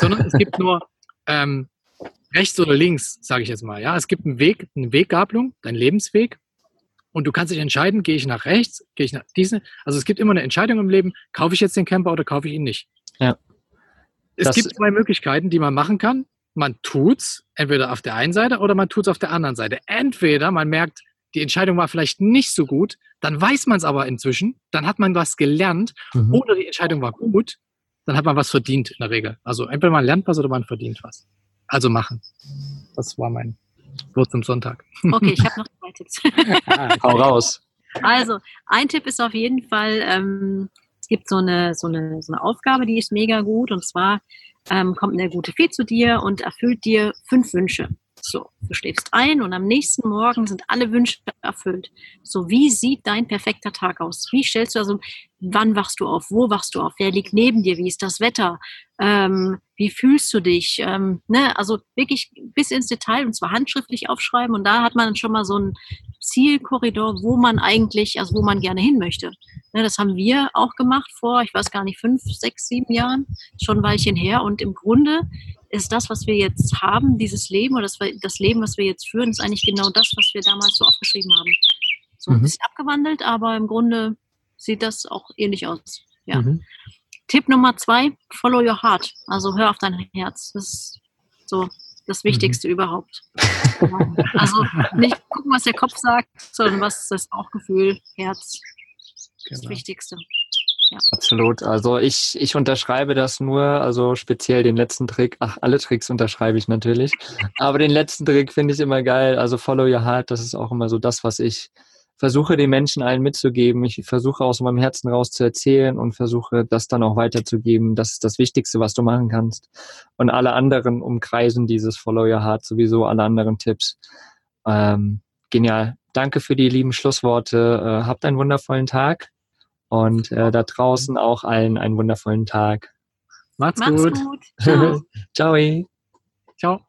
Sondern es gibt nur ähm, rechts oder links, sage ich jetzt mal. Ja, es gibt einen Weg, eine Weggabelung, dein Lebensweg. Und du kannst dich entscheiden, gehe ich nach rechts, gehe ich nach diesen. Also es gibt immer eine Entscheidung im Leben, kaufe ich jetzt den Camper oder kaufe ich ihn nicht. Ja. Es das gibt zwei Möglichkeiten, die man machen kann. Man tut's entweder auf der einen Seite oder man tut's auf der anderen Seite. Entweder man merkt, die Entscheidung war vielleicht nicht so gut, dann weiß man es aber inzwischen, dann hat man was gelernt mhm. oder die Entscheidung war gut, dann hat man was verdient in der Regel. Also entweder man lernt was oder man verdient was. Also machen. Das war mein Wort zum Sonntag. Okay, ich habe noch zwei Tipps. ah, hau raus. Also, ein Tipp ist auf jeden Fall, ähm, es gibt so eine, so, eine, so eine Aufgabe, die ist mega gut. Und zwar ähm, kommt eine gute Fee zu dir und erfüllt dir fünf Wünsche. So, du schläfst ein und am nächsten Morgen sind alle Wünsche erfüllt. So, wie sieht dein perfekter Tag aus? Wie stellst du also, wann wachst du auf? Wo wachst du auf? Wer liegt neben dir? Wie ist das Wetter? Ähm, wie fühlst du dich? Ähm, ne? Also wirklich bis ins Detail und zwar handschriftlich aufschreiben und da hat man schon mal so einen Zielkorridor, wo man eigentlich, also wo man gerne hin möchte. Ne, das haben wir auch gemacht vor, ich weiß gar nicht, fünf, sechs, sieben Jahren, schon ein Weilchen her und im Grunde ist das, was wir jetzt haben, dieses Leben oder das, das Leben, was wir jetzt führen, ist eigentlich genau das, was wir damals so aufgeschrieben haben. So ein mhm. bisschen abgewandelt, aber im Grunde sieht das auch ähnlich aus. Ja. Mhm. Tipp Nummer zwei, follow your heart. Also hör auf dein Herz. Das ist so das Wichtigste mhm. überhaupt. also nicht gucken, was der Kopf sagt, sondern was das Bauchgefühl, Herz, genau. das Wichtigste. Ja. Absolut. Also ich, ich unterschreibe das nur, also speziell den letzten Trick. Ach, alle Tricks unterschreibe ich natürlich. Aber den letzten Trick finde ich immer geil. Also follow your heart, das ist auch immer so das, was ich versuche den Menschen allen mitzugeben. Ich versuche aus meinem Herzen raus zu erzählen und versuche das dann auch weiterzugeben. Das ist das Wichtigste, was du machen kannst. Und alle anderen umkreisen dieses Follow Your Heart sowieso, alle anderen Tipps. Ähm, genial. Danke für die lieben Schlussworte. Äh, habt einen wundervollen Tag und äh, da draußen auch allen einen wundervollen Tag. Macht's, Macht's gut. gut. Ciao. Ciao. Ciao.